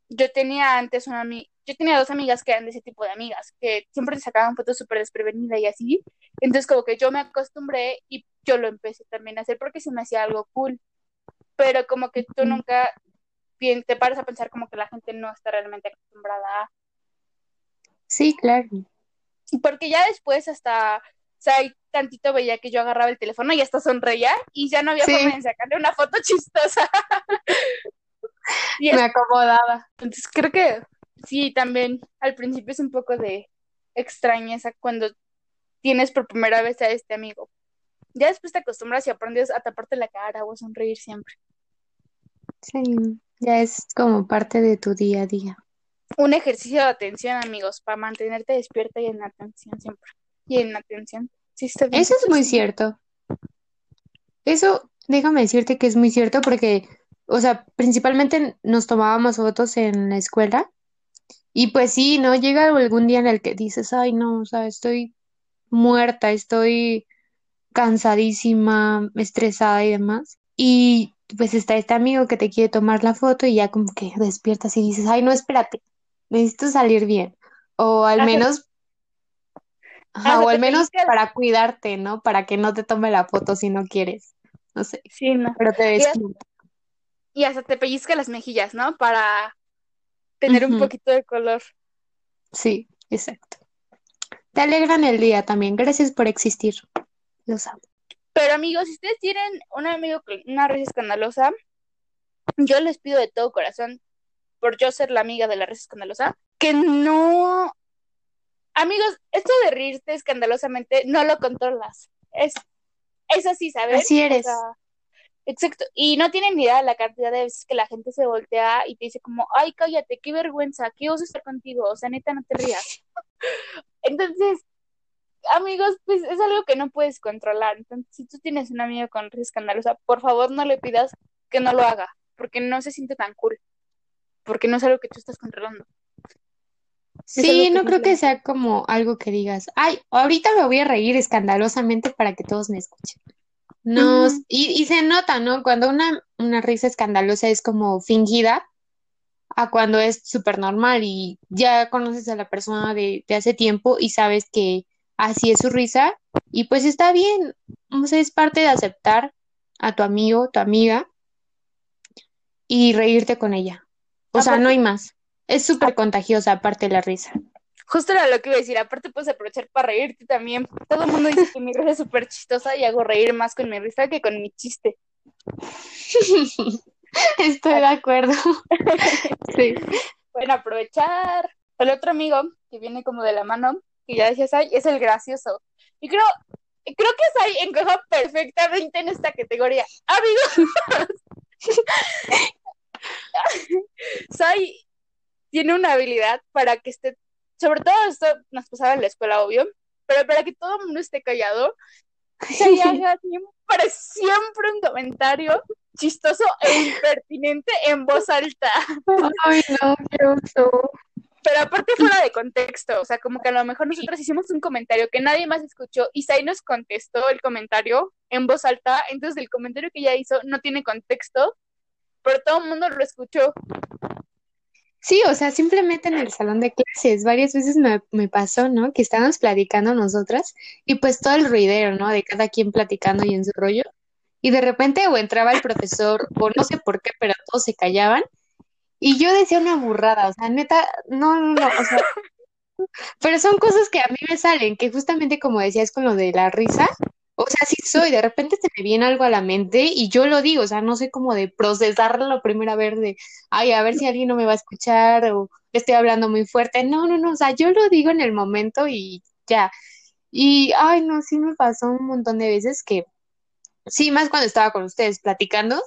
yo tenía antes una amiga, yo tenía dos amigas que eran de ese tipo de amigas, que siempre te sacaban fotos súper desprevenidas y así. Entonces como que yo me acostumbré y yo lo empecé también a hacer porque se me hacía algo cool. Pero como que tú nunca bien, te paras a pensar como que la gente no está realmente acostumbrada a... Sí, claro. Porque ya después hasta, o sea, tantito veía que yo agarraba el teléfono y hasta sonreía y ya no había Sí. forma de sacarle una foto <laughs> chistosa. Y Me acomodaba. entonces creo que sí, también al principio es un poco de extrañeza cuando tienes por primera vez a este amigo. Ya después te acostumbras y aprendes a taparte la cara o a sonreír siempre. Sí, ya es como parte de tu día a día. Un ejercicio de atención, amigos, para mantenerte despierta y en atención siempre. Y en atención. Sí, está bien. Eso es muy cierto. Eso, déjame decirte que es muy cierto porque, o sea, principalmente nos tomábamos fotos en la escuela y pues sí, ¿no? Llega algún día en el que dices, ay, no, o sea, estoy muerta, estoy cansadísima, estresada y demás. Y pues está este amigo que te quiere tomar la foto y ya como que despiertas y dices, ay, no, espérate, necesito salir bien. O al menos, ajá, o al menos para cuidarte, ¿no? Para que no te tome la foto si no quieres. No sé, Sí, no. pero te Y, despiertas. y hasta te pellizca las mejillas, ¿no? Para tener un poquito de color. Sí, exacto. Te alegran el día también. Gracias por existir. Los amo. Pero amigos, si ustedes tienen un amigo con una risa escandalosa, yo les pido de todo corazón, por yo ser la amiga de la risa escandalosa, que no... Amigos, esto de reírte escandalosamente no lo controlas. Es, es así, ¿saben? Así O eres. sea, exacto. Y no tienen ni idea de la cantidad de veces que la gente se voltea y te dice como, ay, cállate, qué vergüenza, qué oso estar contigo, o sea, neta, no te rías. <laughs> Entonces, amigos, pues es algo que no puedes controlar. Entonces, si tú tienes un amigo con risa escandalosa, por favor no le pidas que no lo haga, porque no se siente tan cool, porque no es algo que tú estás controlando. Sí, no creo que sea como algo que digas, ay, ahorita me voy a reír escandalosamente para que todos me escuchen. No, y, y se nota, ¿no? Cuando una, una risa escandalosa es como fingida, a cuando es súper normal y ya conoces a la persona de, de hace tiempo y sabes que así es su risa y pues está bien, o sea, es parte de aceptar a tu amigo, tu amiga y reírte con ella. O sea, no hay más. Es súper contagiosa aparte la risa. justo era lo que iba a decir, aparte puedes aprovechar para reírte también. Todo el mundo dice que mi risa es súper chistosa y hago reír más con mi risa que con mi chiste. <laughs> Estoy de acuerdo. <laughs> Sí. Pueden aprovechar. El otro amigo que viene como de la mano, que ya decías, ay, es el gracioso. Y creo, creo que Sai encaja perfectamente en esta categoría. Amigos, <laughs> <laughs> Sai tiene una habilidad para que esté, sobre todo esto nos pasaba en la escuela, obvio, pero para que todo el mundo esté callado, Sai <laughs> haga siempre, siempre un comentario chistoso e impertinente en voz alta. Ay, no, qué oso. Pero aparte fuera de contexto, o sea, como que a lo mejor nosotros hicimos un comentario que nadie más escuchó y Sai nos contestó el comentario en voz alta, entonces el comentario que ella hizo no tiene contexto, pero todo el mundo lo escuchó. Sí, o sea, simplemente en el salón de clases, varias veces me, me pasó, ¿no? Que estábamos platicando nosotras y pues todo el ruidero, ¿no? De cada quien platicando y en su rollo. Y de repente o entraba el profesor o no sé por qué, pero todos se callaban y yo decía una burrada, o sea, neta, no, no, no, o sea, <laughs> pero son cosas que a mí me salen, que justamente como decías con lo de la risa, o sea, sí soy, de repente se me viene algo a la mente y yo lo digo, o sea, no sé cómo de procesarlo la primera vez de, ay, a ver si alguien no me va a escuchar o estoy hablando muy fuerte. No, no, no, o sea, yo lo digo en el momento y ya. Y, ay, no, sí me pasó un montón de veces que Sí, más cuando estaba con ustedes platicando.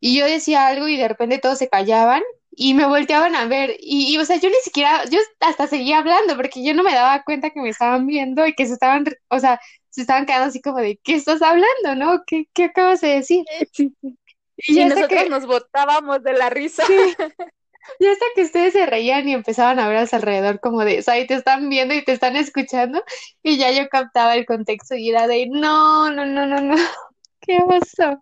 Y yo decía algo y de repente todos se callaban y me volteaban a ver. Y, y, o sea, yo ni siquiera, yo hasta seguía hablando porque yo no me daba cuenta que me estaban viendo y que se estaban, o sea, se estaban quedando así como de, ¿qué estás hablando, no? ¿Qué, qué acabas de decir? <laughs> Y, nosotros que, nos botábamos de la risa. sí, <laughs> ya hasta que ustedes se reían y empezaban a ver a su alrededor como de, o sea, y te están viendo y te están escuchando y ya yo captaba el contexto y era de, no, no, no, no, no, <laughs> ¿qué pasó?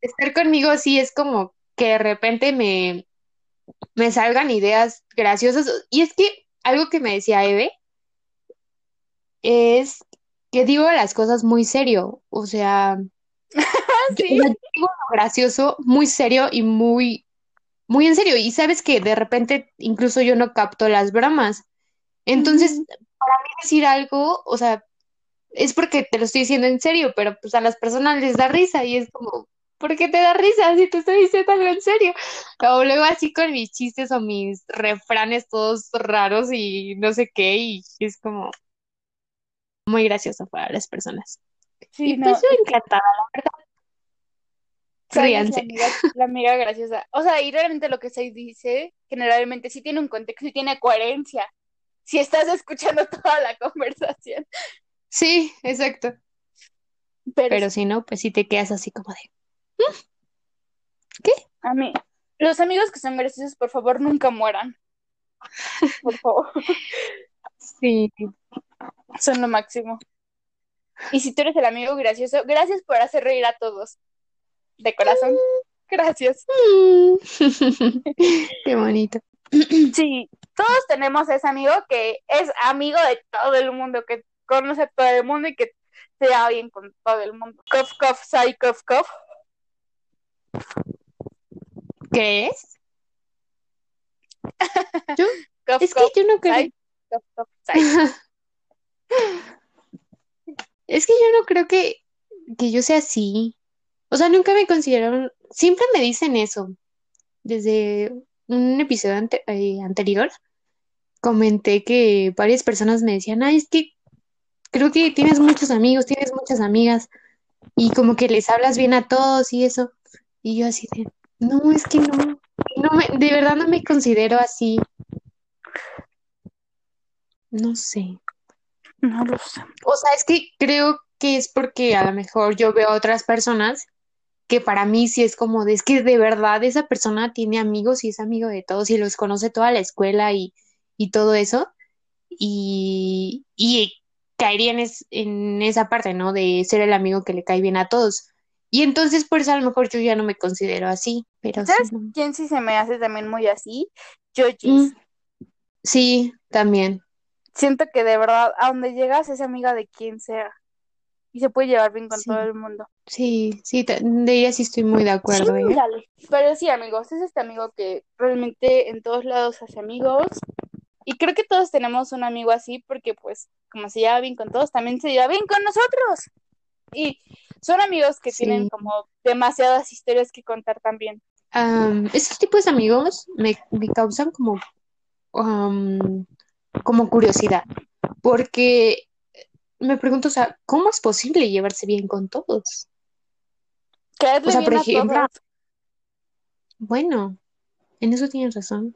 Estar conmigo sí es como que de repente me, me salgan ideas graciosas. Y es que algo que me decía Eve es que digo las cosas muy serio. O sea, <laughs> yo, Sí. digo lo gracioso muy serio y muy, muy en serio. Y sabes que de repente incluso yo no capto las bromas. Entonces, para mí decir algo, o sea, es porque te lo estoy diciendo en serio, pero pues a las personas les da risa y es como, ¿por qué te da risa si te estoy diciendo algo en serio? O luego así con mis chistes o mis refranes todos raros y no sé qué, y es como muy gracioso para las personas. Y Sí, pues no, yo es que encantada, la verdad, la ríanse. amiga, la amiga graciosa. O sea, y realmente lo que Sai dice, generalmente sí tiene un contexto y tiene coherencia. Si estás escuchando <laughs> toda la conversación. Sí, exacto. Pero Pero si no, pues sí te quedas así como de, ¿qué? a mí, los amigos que son graciosos, por favor, nunca mueran. Por favor, Sí. son lo máximo. Y si tú eres el amigo gracioso, gracias por hacer reír a todos. De corazón, gracias. <laughs> Qué bonito. <clears throat> Sí, todos tenemos ese amigo que es amigo de todo el mundo, que conoce a todo el mundo y que se lleva bien con todo el mundo. Cof, cof, sai, cof, cof. ¿Crees? Yo, <laughs> Cof, es que yo no creo. cof. <laughs> Es que yo no creo que, que yo sea así. O sea, nunca me consideraron, siempre me dicen eso. Desde un episodio ante- eh, anterior, comenté que varias personas me decían, ay, es que creo que tienes muchos amigos, tienes muchas amigas, y como que les hablas bien a todos y eso. Y yo así de, no, es que no, no me, de verdad no me considero así. No sé. No lo sé. O sea, es que creo que es porque a lo mejor yo veo a otras personas que para mí sí es como de, es que de verdad esa persona tiene amigos y es amigo de todos y los conoce toda la escuela y, y todo eso. Y, y caería en, es- en esa parte, ¿no? De ser el amigo que le cae bien a todos. Y entonces por eso a lo mejor yo ya no me considero así, pero sí, ¿Sabes no. quién sí se me hace también muy así? Yojis. Mm, sí, también. Siento que de verdad, a donde llegas es amiga de quien sea y se puede llevar bien con Sí, todo el mundo. sí, sí, de ella sí estoy muy de acuerdo, ¿eh? Pero sí, amigos, es este amigo que realmente en todos lados hace amigos. Y creo que todos tenemos un amigo así porque pues como se lleva bien con todos, también se lleva bien con nosotros. Y son amigos que tienen como demasiadas historias que contar también. Am, esos tipos de amigos me, me causan como, como curiosidad, porque me pregunto, o sea, ¿cómo es posible llevarse bien con todos? O Caerle sea, bien por a ejemplo, todos. bueno, en eso tienes razón.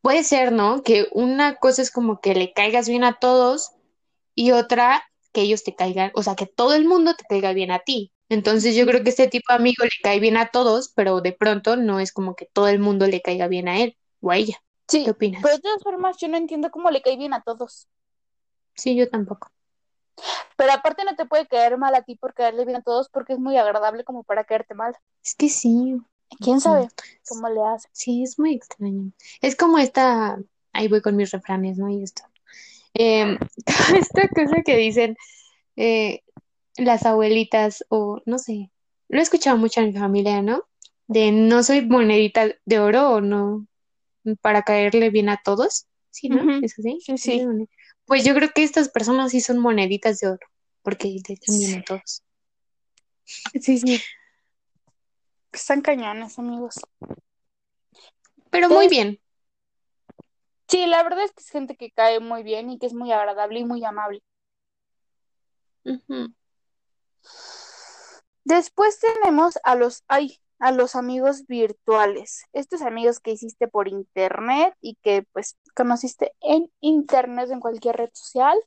Puede ser, ¿no? Que una cosa es como que le caigas bien a todos y otra que ellos te caigan, o sea, que todo el mundo te caiga bien a ti. Entonces yo creo que este tipo de amigo le cae bien a todos, pero de pronto no es como que todo el mundo le caiga bien a él o a ella. ¿Qué Sí, opinas? pero de todas formas yo no entiendo cómo le cae bien a todos. Sí, yo tampoco. Pero aparte no te puede caer mal a ti por caerle bien a todos porque es muy agradable como para caerte mal. Es que sí, ¿Quién sabe cómo le hace? sí, es muy extraño. Es como esta, ahí voy con mis refranes, ¿no? Y esto. Em, <laughs> esta cosa que dicen eh, las abuelitas, o no sé, lo he escuchado mucho en mi familia, ¿no? De no soy monedita de oro o no, para caerle bien a todos. Sí, ¿no? ¿Es así? Sí, sí. Pues yo creo que estas personas sí son moneditas de oro, porque le caen bien a todos. Sí, sí. Están cañones, amigos. Pero muy Entonces, bien. Sí, la verdad es que es gente que cae muy bien y que es muy agradable y muy amable. Después tenemos a los, ay, a los amigos virtuales. Estos amigos que hiciste por internet y que pues conociste en internet, en cualquier red social,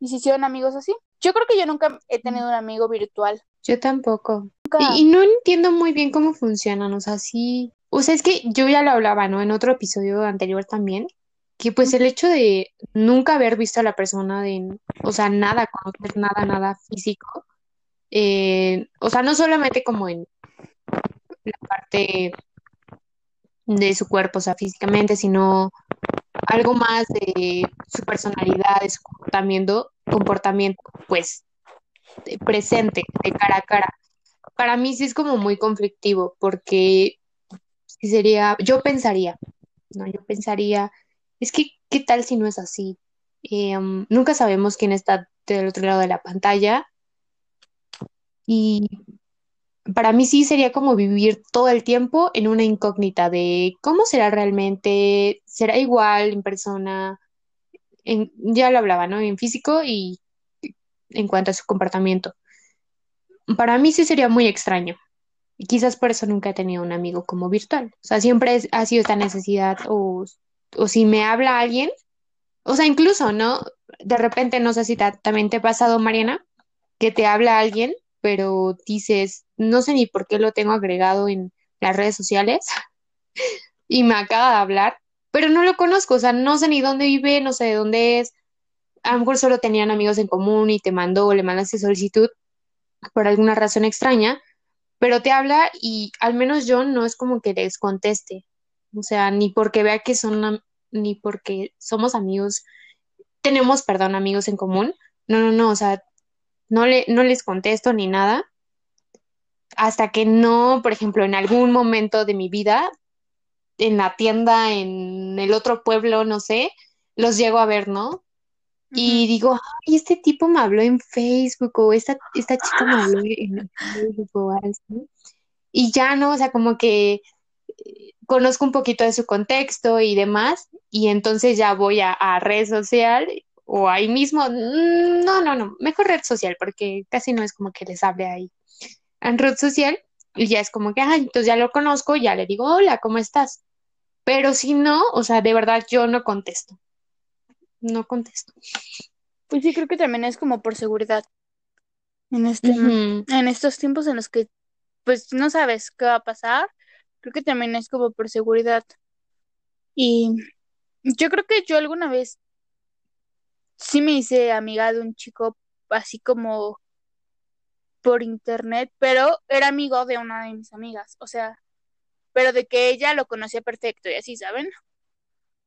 y se hicieron amigos así. Yo creo que yo nunca he tenido un amigo virtual. Yo tampoco. Y, y no entiendo muy bien cómo funcionan, o sea, sí. O sea, es que yo ya lo hablaba, ¿no? En otro episodio anterior también, que pues el hecho de nunca haber visto a la persona, de, o sea, nada, conocer nada, nada físico, eh, o sea, no solamente como en la parte de su cuerpo, o sea, físicamente, sino algo más de su personalidad, de su comportamiento, comportamiento, pues, presente, de cara a cara. Para mí sí es como muy conflictivo, porque sí sería, yo pensaría, ¿no? Yo pensaría, es que, ¿qué tal si no es así? Um, nunca sabemos quién está del otro lado de la pantalla. Y para mí sí sería como vivir todo el tiempo en una incógnita de cómo será realmente, será igual en persona, ya lo hablaba, ¿no? En físico y en cuanto a su comportamiento. Para mí sí sería muy extraño. Y quizás por eso nunca he tenido un amigo como virtual. O sea, siempre ha sido esta necesidad o, o si me habla alguien, o sea, incluso, ¿no? De repente, no sé si ta- también te ha pasado, Mariana, que te habla alguien, pero dices, no sé ni por qué lo tengo agregado en las redes sociales <laughs> y me acaba de hablar, pero no lo conozco, o sea, no sé ni dónde vive, no sé de dónde es. A lo mejor solo tenían amigos en común y te mandó o le mandaste solicitud por alguna razón extraña, pero te habla y al menos yo no es como que les conteste, o sea, ni porque vea que son, ni porque somos amigos, tenemos, perdón, amigos en común, no, no, no, o sea, no le, no les contesto ni nada, hasta que no, por ejemplo, en algún momento de mi vida, en la tienda, en el otro pueblo, no sé, los llego a ver, ¿no? Y digo, ay, este tipo me habló en Facebook o esta, esta chica me habló en Facebook o algo así. Y ya no, o sea, como que eh, conozco un poquito de su contexto y demás, y entonces ya voy a, a red social o ahí mismo, mm, no, no, no, mejor red social, porque casi no es como que les hable ahí. En red social, y ya es como que, ay, entonces ya lo conozco, ya le digo, hola, ¿cómo estás? Pero si no, o sea, de verdad yo no contesto, no contesto. Pues sí, creo que también es como por seguridad. En este, en estos tiempos en los que pues no sabes qué va a pasar, creo que también es como por seguridad. Y yo creo que yo alguna vez sí me hice amiga de un chico así como por internet, pero era amigo de una de mis amigas, o sea, pero de que ella lo conocía perfecto y así, ¿saben?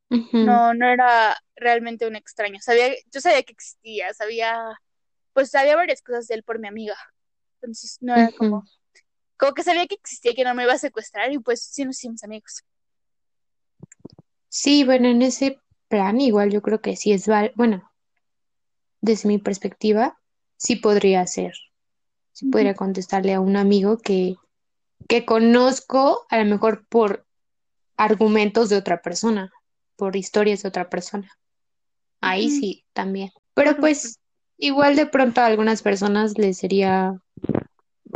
No, no era realmente un extraño. Sabía, yo sabía que existía, sabía, pues sabía varias cosas de él por mi amiga. Entonces no era como que sabía que existía, que no me iba a secuestrar y pues sí nos hicimos amigos. Sí, bueno, en ese plan igual yo creo que sí es val, bueno, desde mi perspectiva, sí podría ser, sí podría contestarle a un amigo que, que conozco a lo mejor por argumentos de otra persona, por historias de otra persona. Ahí sí, también. Pero pues igual de pronto a algunas personas les sería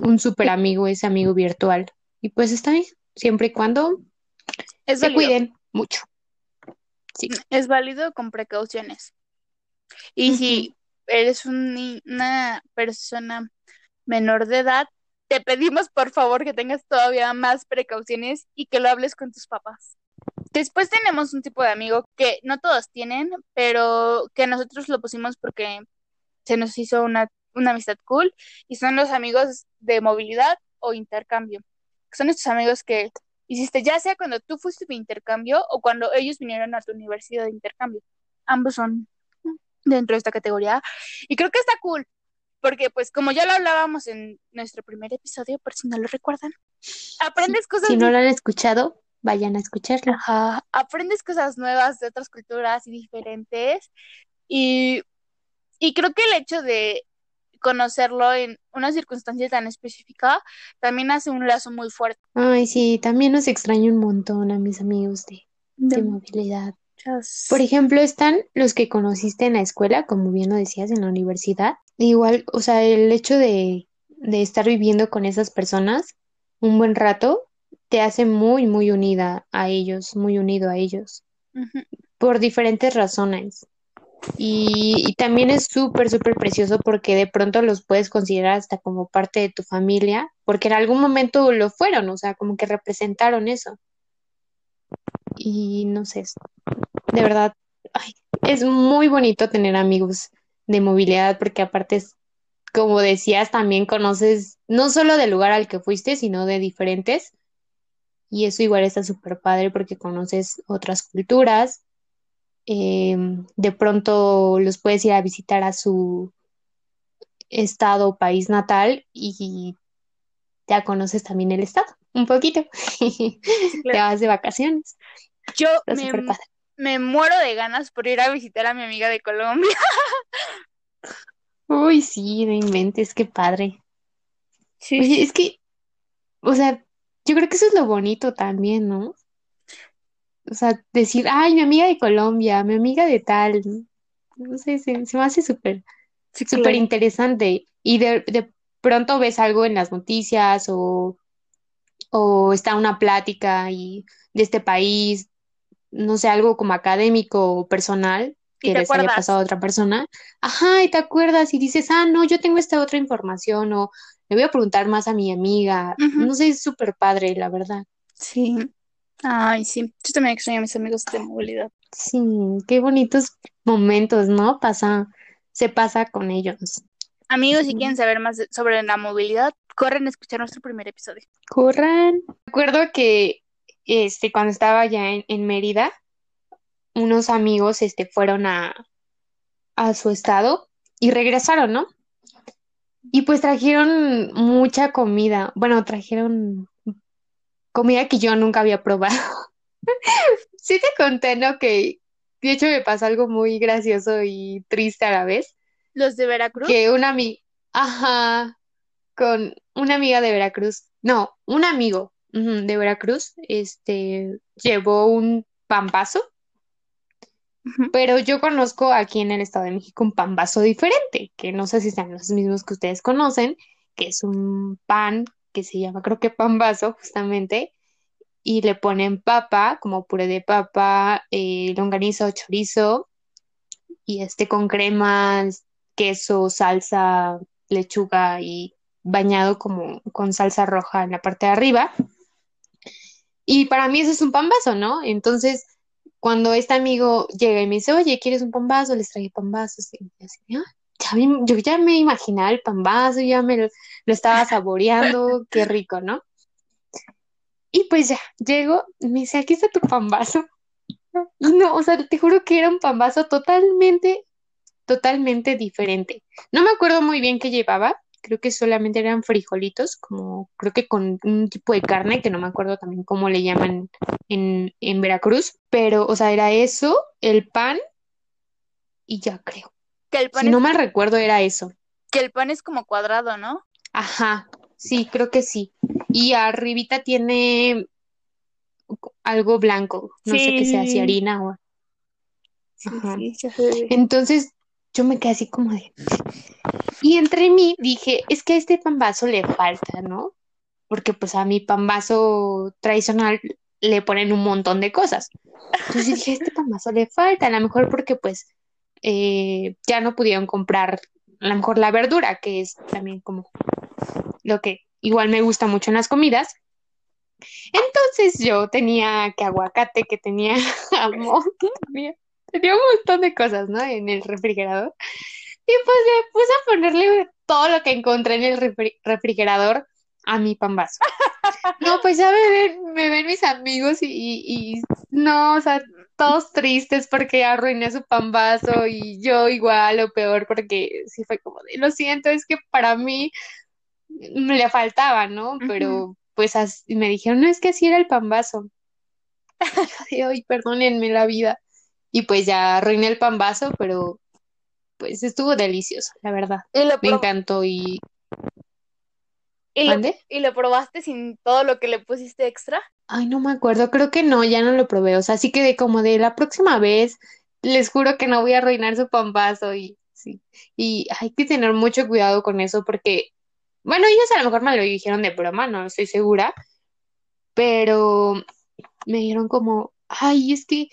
un súper amigo ese amigo virtual. Y pues está bien, siempre y cuando Es se cuiden mucho. Sí. es válido con precauciones. Y si eres un una persona menor de edad, te pedimos por favor que tengas todavía más precauciones y que lo hables con tus papás. Después tenemos un tipo de amigo que no todos tienen, pero que nosotros lo pusimos porque se nos hizo una, una amistad cool y son los amigos de movilidad o intercambio. Son estos amigos que hiciste ya sea cuando tú fuiste de intercambio o cuando ellos vinieron a tu universidad de intercambio. Ambos son dentro de esta categoría y creo que está cool porque pues como ya lo hablábamos en nuestro primer episodio, por si no lo recuerdan, aprendes cosas Si no lo han escuchado, vayan a escucharlo. Ajá, aprendes cosas nuevas de otras culturas y diferentes y, y creo que el hecho de conocerlo en una circunstancia tan específica también hace un lazo muy fuerte. Ay, sí, también nos extraño un montón a mis amigos de, De de movilidad. muchas- Por ejemplo, están los que conociste en la escuela, como bien lo decías, en la universidad. Igual, o sea, el hecho de, de estar viviendo con esas personas un buen rato, te hace muy, muy unida a ellos, muy unido a ellos, por diferentes razones. Y, también es súper, súper precioso porque de pronto los puedes considerar hasta como parte de tu familia, porque en algún momento lo fueron, o sea, como que representaron eso. Y no sé, de verdad, es muy bonito tener amigos de movilidad porque aparte es, como decías, también conoces no solo del lugar al que fuiste, sino de diferentes. Y eso igual está súper padre porque conoces otras culturas. Eh, de pronto los puedes ir a visitar a su estado o país natal y ya conoces también el estado, un poquito. <laughs> Te claro. vas de vacaciones. Yo me, muero de ganas por ir a visitar a mi amiga de Colombia. Uy, sí, no inventes, qué padre. Sí, Oye, es que, o sea, yo creo que eso es lo bonito también, ¿no? O sea, decir, ay, mi amiga de Colombia, mi amiga de tal, no sé, se, se me hace súper, Sí, súper claro. interesante. Y de, de pronto ves algo en las noticias o, o está una plática y de este país, no sé, algo como académico o personal que les haya pasado a otra persona. Ajá, y te acuerdas y dices, ah, no, yo tengo esta otra información o le voy a preguntar más a mi amiga. No sé, es súper padre, la verdad. Sí. Ay, sí. Yo también extraño a mis amigos de movilidad. Sí, qué bonitos momentos, ¿no? Pasa, se pasa con ellos. Amigos, si quieren saber más de- sobre la movilidad, corren a escuchar nuestro primer episodio. Corran. Recuerdo que este, cuando estaba ya en, en Mérida, unos amigos este, fueron a, a su estado y regresaron, ¿no? Y pues trajeron mucha comida. Bueno, trajeron comida que yo nunca había probado. <laughs> Sí te conté, ¿no? Que de hecho me pasó algo muy gracioso y triste a la vez. Los de Veracruz. Que una amiga, ajá, con una amiga de Veracruz, no, un amigo de Veracruz, este, llevó un pambazo, pero yo conozco aquí en el Estado de México un pambazo diferente, que no sé si sean los mismos que ustedes conocen, que es un pan que se llama, creo que pambazo, justamente, y le ponen papa, como puré de papa, eh, longaniza o chorizo, y este con cremas, queso, salsa, lechuga y bañado como con salsa roja en la parte de arriba. Y para mí eso es un pambazo, ¿no? Entonces, cuando este amigo llega y me dice, oye, ¿quieres un pambazo? Les traje yo así, "Ah, ya me- yo ya me imaginaba el pambazo, ya me lo, lo estaba saboreando, qué rico, ¿no? Y pues ya, llego, me dice, aquí está tu pambazo. Y no, o sea, te juro que era un pambazo totalmente, totalmente diferente. No me acuerdo muy bien qué llevaba, creo que solamente eran frijolitos, como creo que con un tipo de carne, que no me acuerdo también cómo le llaman en, en Veracruz, pero, o sea, era eso, el pan y ya creo. Que el pan Si es, no mal recuerdo, era eso. que el pan es como cuadrado, ¿no? Ajá, sí, creo que sí. Y arribita tiene algo blanco, no sé qué sea, si harina o... Ajá. sí. Entonces yo me quedé así como de... Y entre mí dije, es que a este pambazo le falta, ¿no? Porque pues a mi pambazo tradicional le ponen un montón de cosas. Entonces dije, a este pambazo le falta, a lo mejor porque pues eh, ya no pudieron comprar a lo mejor la verdura, que es también como lo que igual me gusta mucho en las comidas. Entonces yo tenía que aguacate, que tenía <laughs> jamón, tenía, tenía un montón de cosas, ¿no? En el refrigerador. Y pues me puse a ponerle todo lo que encontré en el refri- refrigerador a mi pambazo. No, pues ya me ven, me ven mis amigos y, y, y no, o sea, todos tristes porque arruiné su pambazo y yo igual o peor porque sí fue como de, lo siento, es que para mí me le faltaba, ¿no? Pero pues así- me dijeron, no, es que así era el pambazo. <laughs> Ay, perdónenme la vida. Y pues ya arruiné el pambazo, pero pues estuvo delicioso, la verdad. Y Me encantó y y lo, ¿Mande? y lo probaste sin todo lo que le pusiste extra. Ay, no me acuerdo, creo que no, ya no lo probé. O sea, sí quedé como de la próxima vez, les juro que no voy a arruinar su pambazo y sí. Y hay que tener mucho cuidado con eso porque bueno, ellos a lo mejor me lo dijeron de broma, no estoy segura, pero me dijeron como, ay, es que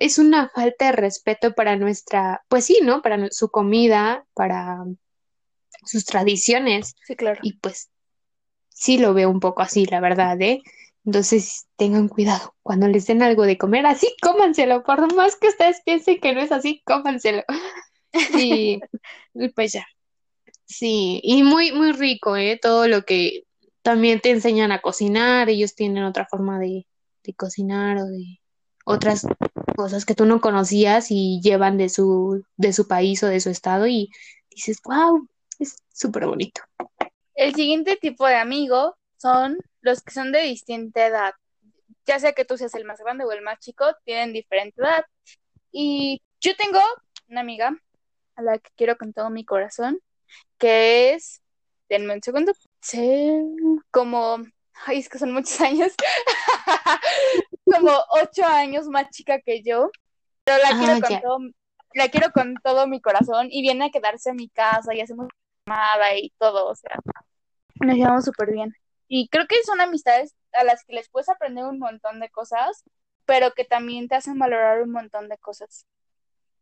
es una falta de respeto para nuestra, pues sí, ¿no? Para su comida, para sus tradiciones. Sí, claro. Y pues sí lo veo un poco así, la verdad, ¿eh? Entonces tengan cuidado. Cuando les den algo de comer, así cómanselo. Por más que ustedes piensen que no es así, cómanselo. <laughs> Y, y pues ya. Sí, y muy, muy rico, ¿eh? Todo lo que también te enseñan a cocinar. Ellos tienen otra forma de, de cocinar o de otras cosas que tú no conocías y llevan de su, de su país o de su estado y dices, wow, es súper bonito. El siguiente tipo de amigo son los que son de distinta edad. Ya sea que tú seas el más grande o el más chico, tienen diferente edad. Y yo tengo una amiga a la que quiero con todo mi corazón, que es, denme un segundo, sí, como, ay, es que son muchos <laughs> años, como ocho años más chica que yo, pero la quiero Ah, con todo, la quiero con todo mi corazón y viene a quedarse en mi casa y hacemos llamada y todo, o sea, nos llevamos súper bien. Y creo que son amistades a las que les puedes aprender un montón de cosas, pero que también te hacen valorar un montón de cosas.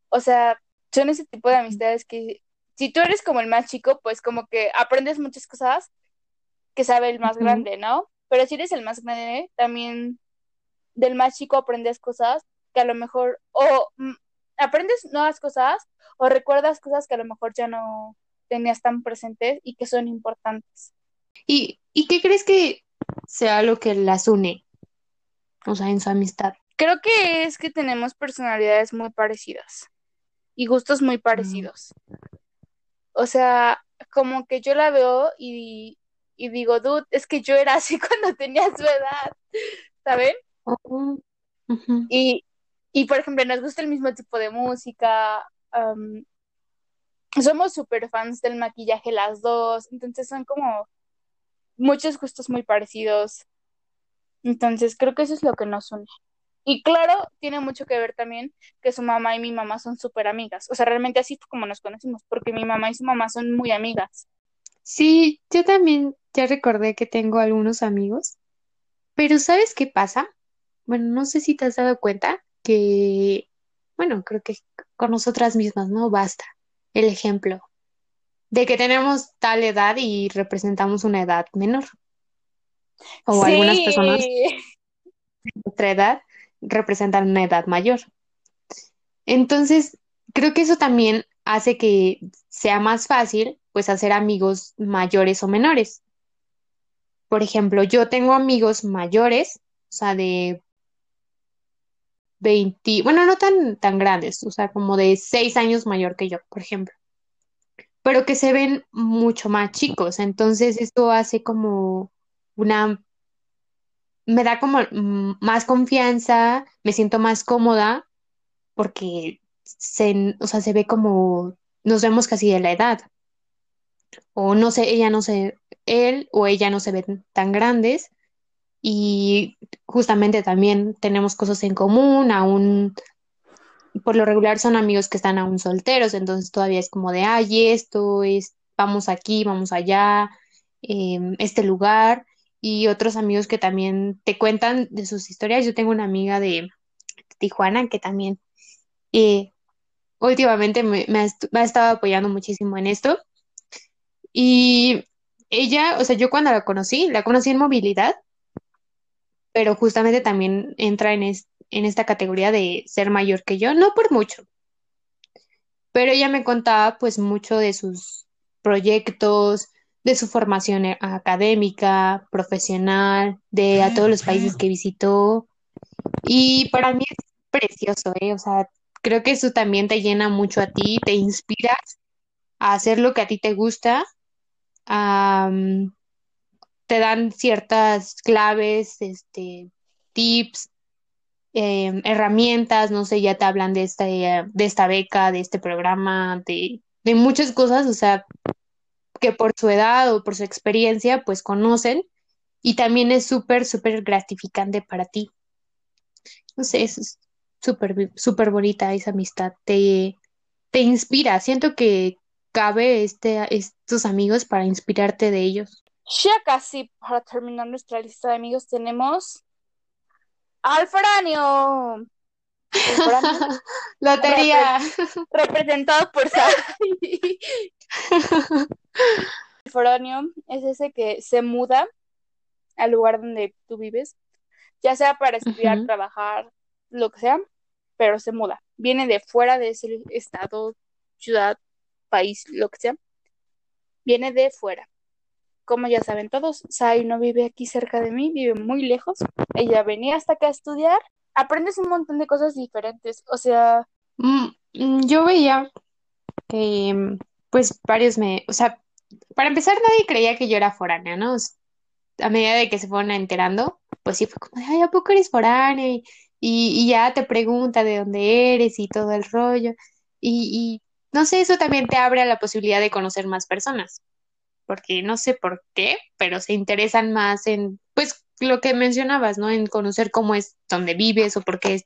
O sea, son ese tipo de amistades que si tú eres como el más chico, pues como que aprendes muchas cosas que sabe el más grande, ¿no? Pero si eres el más grande, también del más chico aprendes cosas que a lo mejor, o mm, aprendes nuevas cosas o recuerdas cosas que a lo mejor ya no tenías tan presentes y que son importantes. ¿Y, y qué crees que sea lo que las une? O sea, en su amistad. Creo que es que tenemos personalidades muy parecidas y gustos muy parecidos. O sea, como que yo la veo y, y digo, dude, es que yo era así <laughs> cuando tenía su edad, ¿saben? Oh. Y, y por ejemplo, nos gusta el mismo tipo de música, somos súper fans del maquillaje las dos, entonces son como muchos gustos muy parecidos. Entonces creo que eso es lo que nos une. Y claro, tiene mucho que ver también que su mamá y mi mamá son súper amigas. O sea, realmente así como nos conocimos, porque mi mamá y su mamá son muy amigas. Sí, yo también ya recordé que tengo algunos amigos, pero ¿sabes qué pasa? Bueno, no sé si te has dado cuenta que, bueno, creo que con nosotras mismas, ¿no? Basta el ejemplo de que tenemos tal edad y representamos una edad menor, o algunas personas de nuestra edad representan una edad mayor. Entonces, creo que eso también hace que sea más fácil, pues, hacer amigos mayores o menores. Por ejemplo, yo tengo amigos mayores, o sea, de 20, bueno, no tan, tan grandes, o sea, como de 6 años mayor que yo, por ejemplo, pero que se ven mucho más chicos. Entonces, esto hace como una, me da como mm, más confianza, me siento más cómoda porque se, o sea, se ve como, nos vemos casi de la edad, o no sé, ella no se, él o ella no se ven tan grandes. Y justamente también tenemos cosas en común, aún por lo regular son amigos que están aún solteros, entonces todavía es como de, ay, esto es, vamos aquí, vamos allá, em, este lugar, y otros amigos que también te cuentan de sus historias. Yo tengo una amiga de Tijuana que también eh, últimamente me, ha estado apoyando muchísimo en esto, y ella, o sea, yo cuando la conocí, la conocí en movilidad pero justamente también entra en, es- en esta categoría de ser mayor que yo, no por mucho, pero ella me contaba pues mucho de sus proyectos, de su formación eh, académica, profesional, de a todos los países que visitó y para mí es precioso, ¿eh? O sea, creo que eso también te llena mucho a ti, te inspiras a hacer lo que a ti te gusta, mm, te dan ciertas claves, este, tips eh, herramientas, no sé, ya te hablan de esta, de esta beca, de este programa, de, de muchas cosas, o sea, que por su edad o por su experiencia, pues conocen y también es súper, súper gratificante para ti. No sé, es súper, súper bonita esa amistad, te, te inspira, siento que cabe este, estos amigos para inspirarte de ellos. Ya casi para terminar nuestra lista de amigos tenemos al foráneo. El foráneo <laughs> Lotería. representado por Sai. <laughs> El es ese que se muda al lugar donde tú vives, ya sea para estudiar, trabajar, lo que sea, pero se muda. Viene de fuera de ese estado, ciudad, país, lo que sea. Viene de fuera. Como ya saben todos, Sai no vive aquí cerca de mí, vive muy lejos. Ella venía hasta acá a estudiar. Aprendes un montón de cosas diferentes. O sea, Mm, mm, yo veía que, mm, pues, varios me, o sea, para empezar, nadie creía que yo era foránea, ¿no? A medida de que se fueron enterando, pues sí fue como ay, ¿a poco eres foránea? Y, y, y ya te pregunta de dónde eres y todo el rollo. Y, y no sé, eso también te abre a la posibilidad de conocer más personas, porque no sé por qué, pero se interesan más en, pues, lo que mencionabas, ¿no? En conocer cómo es donde vives o por qué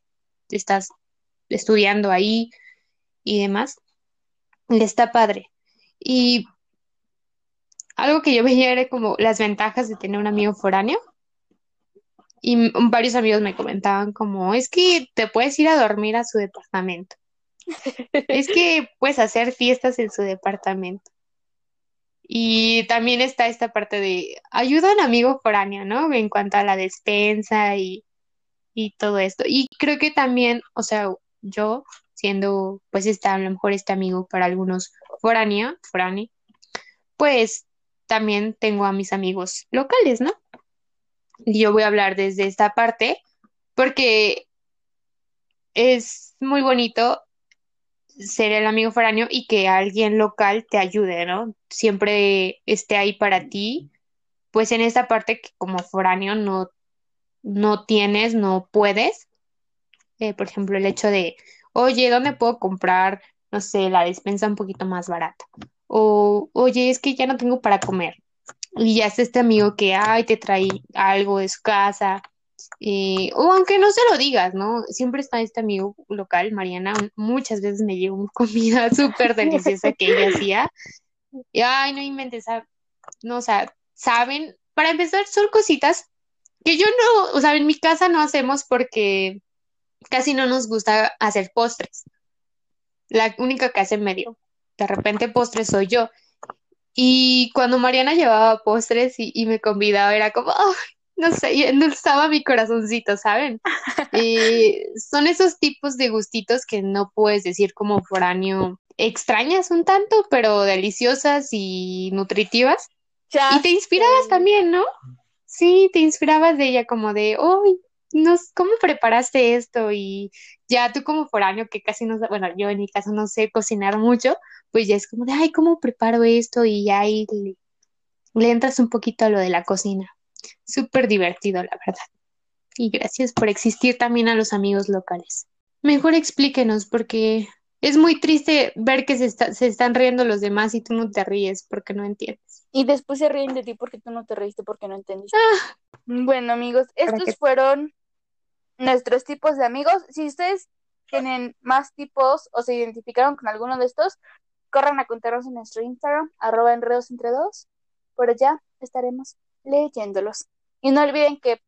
estás estudiando ahí y demás. Está padre. Y algo que yo veía era como las ventajas de tener un amigo foráneo. Y varios amigos me comentaban como, es que te puedes ir a dormir a su departamento. Es que puedes hacer fiestas en su departamento. Y también está esta parte de ayuda a un amigo foráneo, ¿no? En cuanto a la despensa y, y todo esto. Y creo que también, o sea, yo siendo pues esta, a lo mejor este amigo para algunos foráneo, foráneo, pues también tengo a mis amigos locales, ¿no? Y yo voy a hablar desde esta parte porque es muy bonito ser el amigo foráneo y que alguien local te ayude, ¿no? Siempre esté ahí para ti, pues en esta parte que como foráneo no, no tienes, no puedes. Eh, por ejemplo, el hecho de, oye, ¿dónde puedo comprar, no sé, la despensa un poquito más barata? O, oye, es que ya no tengo para comer. Y ya está este amigo que, ay, te trae algo de su casa. Eh, o aunque no se lo digas, ¿no? Siempre está este amigo local, Mariana, muchas veces me lleva <laughs> comida súper deliciosa que ella hacía. Y, ay, no inventes, no, o saben, para empezar, son cositas que yo no, o sea, en mi casa no hacemos porque casi no nos gusta hacer postres. La única que hace medio, de repente postres soy yo. Y cuando Mariana llevaba postres y, me convidaba, era como, "Ay", no sé, y endulzaba mi corazoncito, ¿saben? Y son esos tipos de gustitos que no puedes decir como foráneo, extrañas un tanto, pero deliciosas y nutritivas. ya Y te inspirabas también, ¿no? Sí, te inspirabas de ella como de, uy, no, s- ¿cómo preparaste esto? Y ya tú como foráneo, que casi no, bueno, yo en mi caso no sé cocinar mucho, pues ya es como de, ay, ¿cómo preparo esto? Y ya ahí le, le entras un poquito a lo de la cocina. Súper divertido, la verdad. Y gracias por existir también a los amigos locales. Mejor explíquenos, porque es muy triste ver que se está- se están riendo los demás y tú no te ríes porque no entiendes. Y después se ríen de ti porque tú no te reíste porque no entendiste. Ah. Bueno, amigos, estos que- fueron nuestros tipos de amigos. Si ustedes tienen más tipos o se identificaron con alguno de estos, corran a contarnos en nuestro Instagram, arroba enredos entre dos. Por allá estaremos leyéndolos. Y no olviden que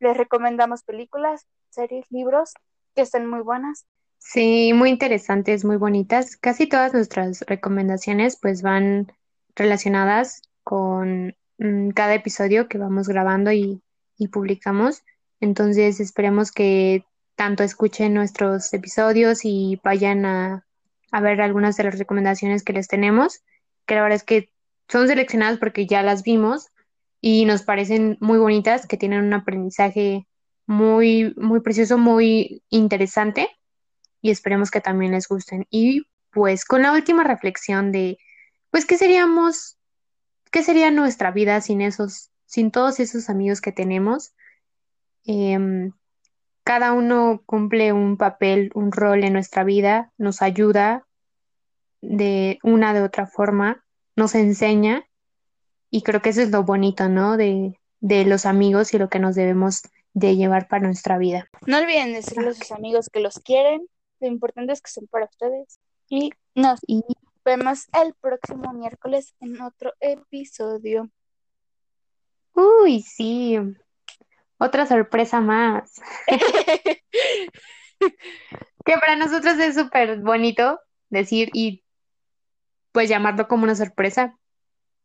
les recomendamos películas, series, libros que están muy buenas. Sí, muy interesantes, muy bonitas. Casi todas nuestras recomendaciones pues van relacionadas con mm, cada episodio que vamos grabando y, y publicamos. Entonces esperemos que tanto escuchen nuestros episodios y vayan a, a ver algunas de las recomendaciones que les tenemos, que la verdad es que son seleccionadas porque ya las vimos y nos parecen muy bonitas, que tienen un aprendizaje muy, muy precioso, muy interesante y esperemos que también les gusten. Y pues con la última reflexión de, pues, ¿qué seríamos, qué sería nuestra vida sin esos, sin todos esos amigos que tenemos? Em, cada uno cumple un papel, un rol en nuestra vida, nos ayuda de una de otra forma, nos enseña y creo que eso es lo bonito, ¿no? De, de los amigos y lo que nos debemos de llevar para nuestra vida. No olviden decirle a sus amigos que los quieren. Lo importante es que son para ustedes. Y nos Y vemos el próximo miércoles en otro episodio. Uy, sí. Otra sorpresa más. <laughs> Que para nosotros es súper bonito decir y pues llamarlo como una sorpresa,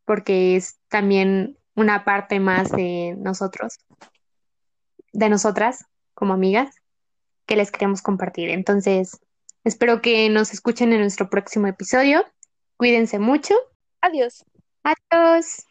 porque es también una parte más de nosotros, de nosotras como amigas, que les queremos compartir. Entonces, espero que nos escuchen en nuestro próximo episodio. Cuídense mucho. Adiós. Adiós.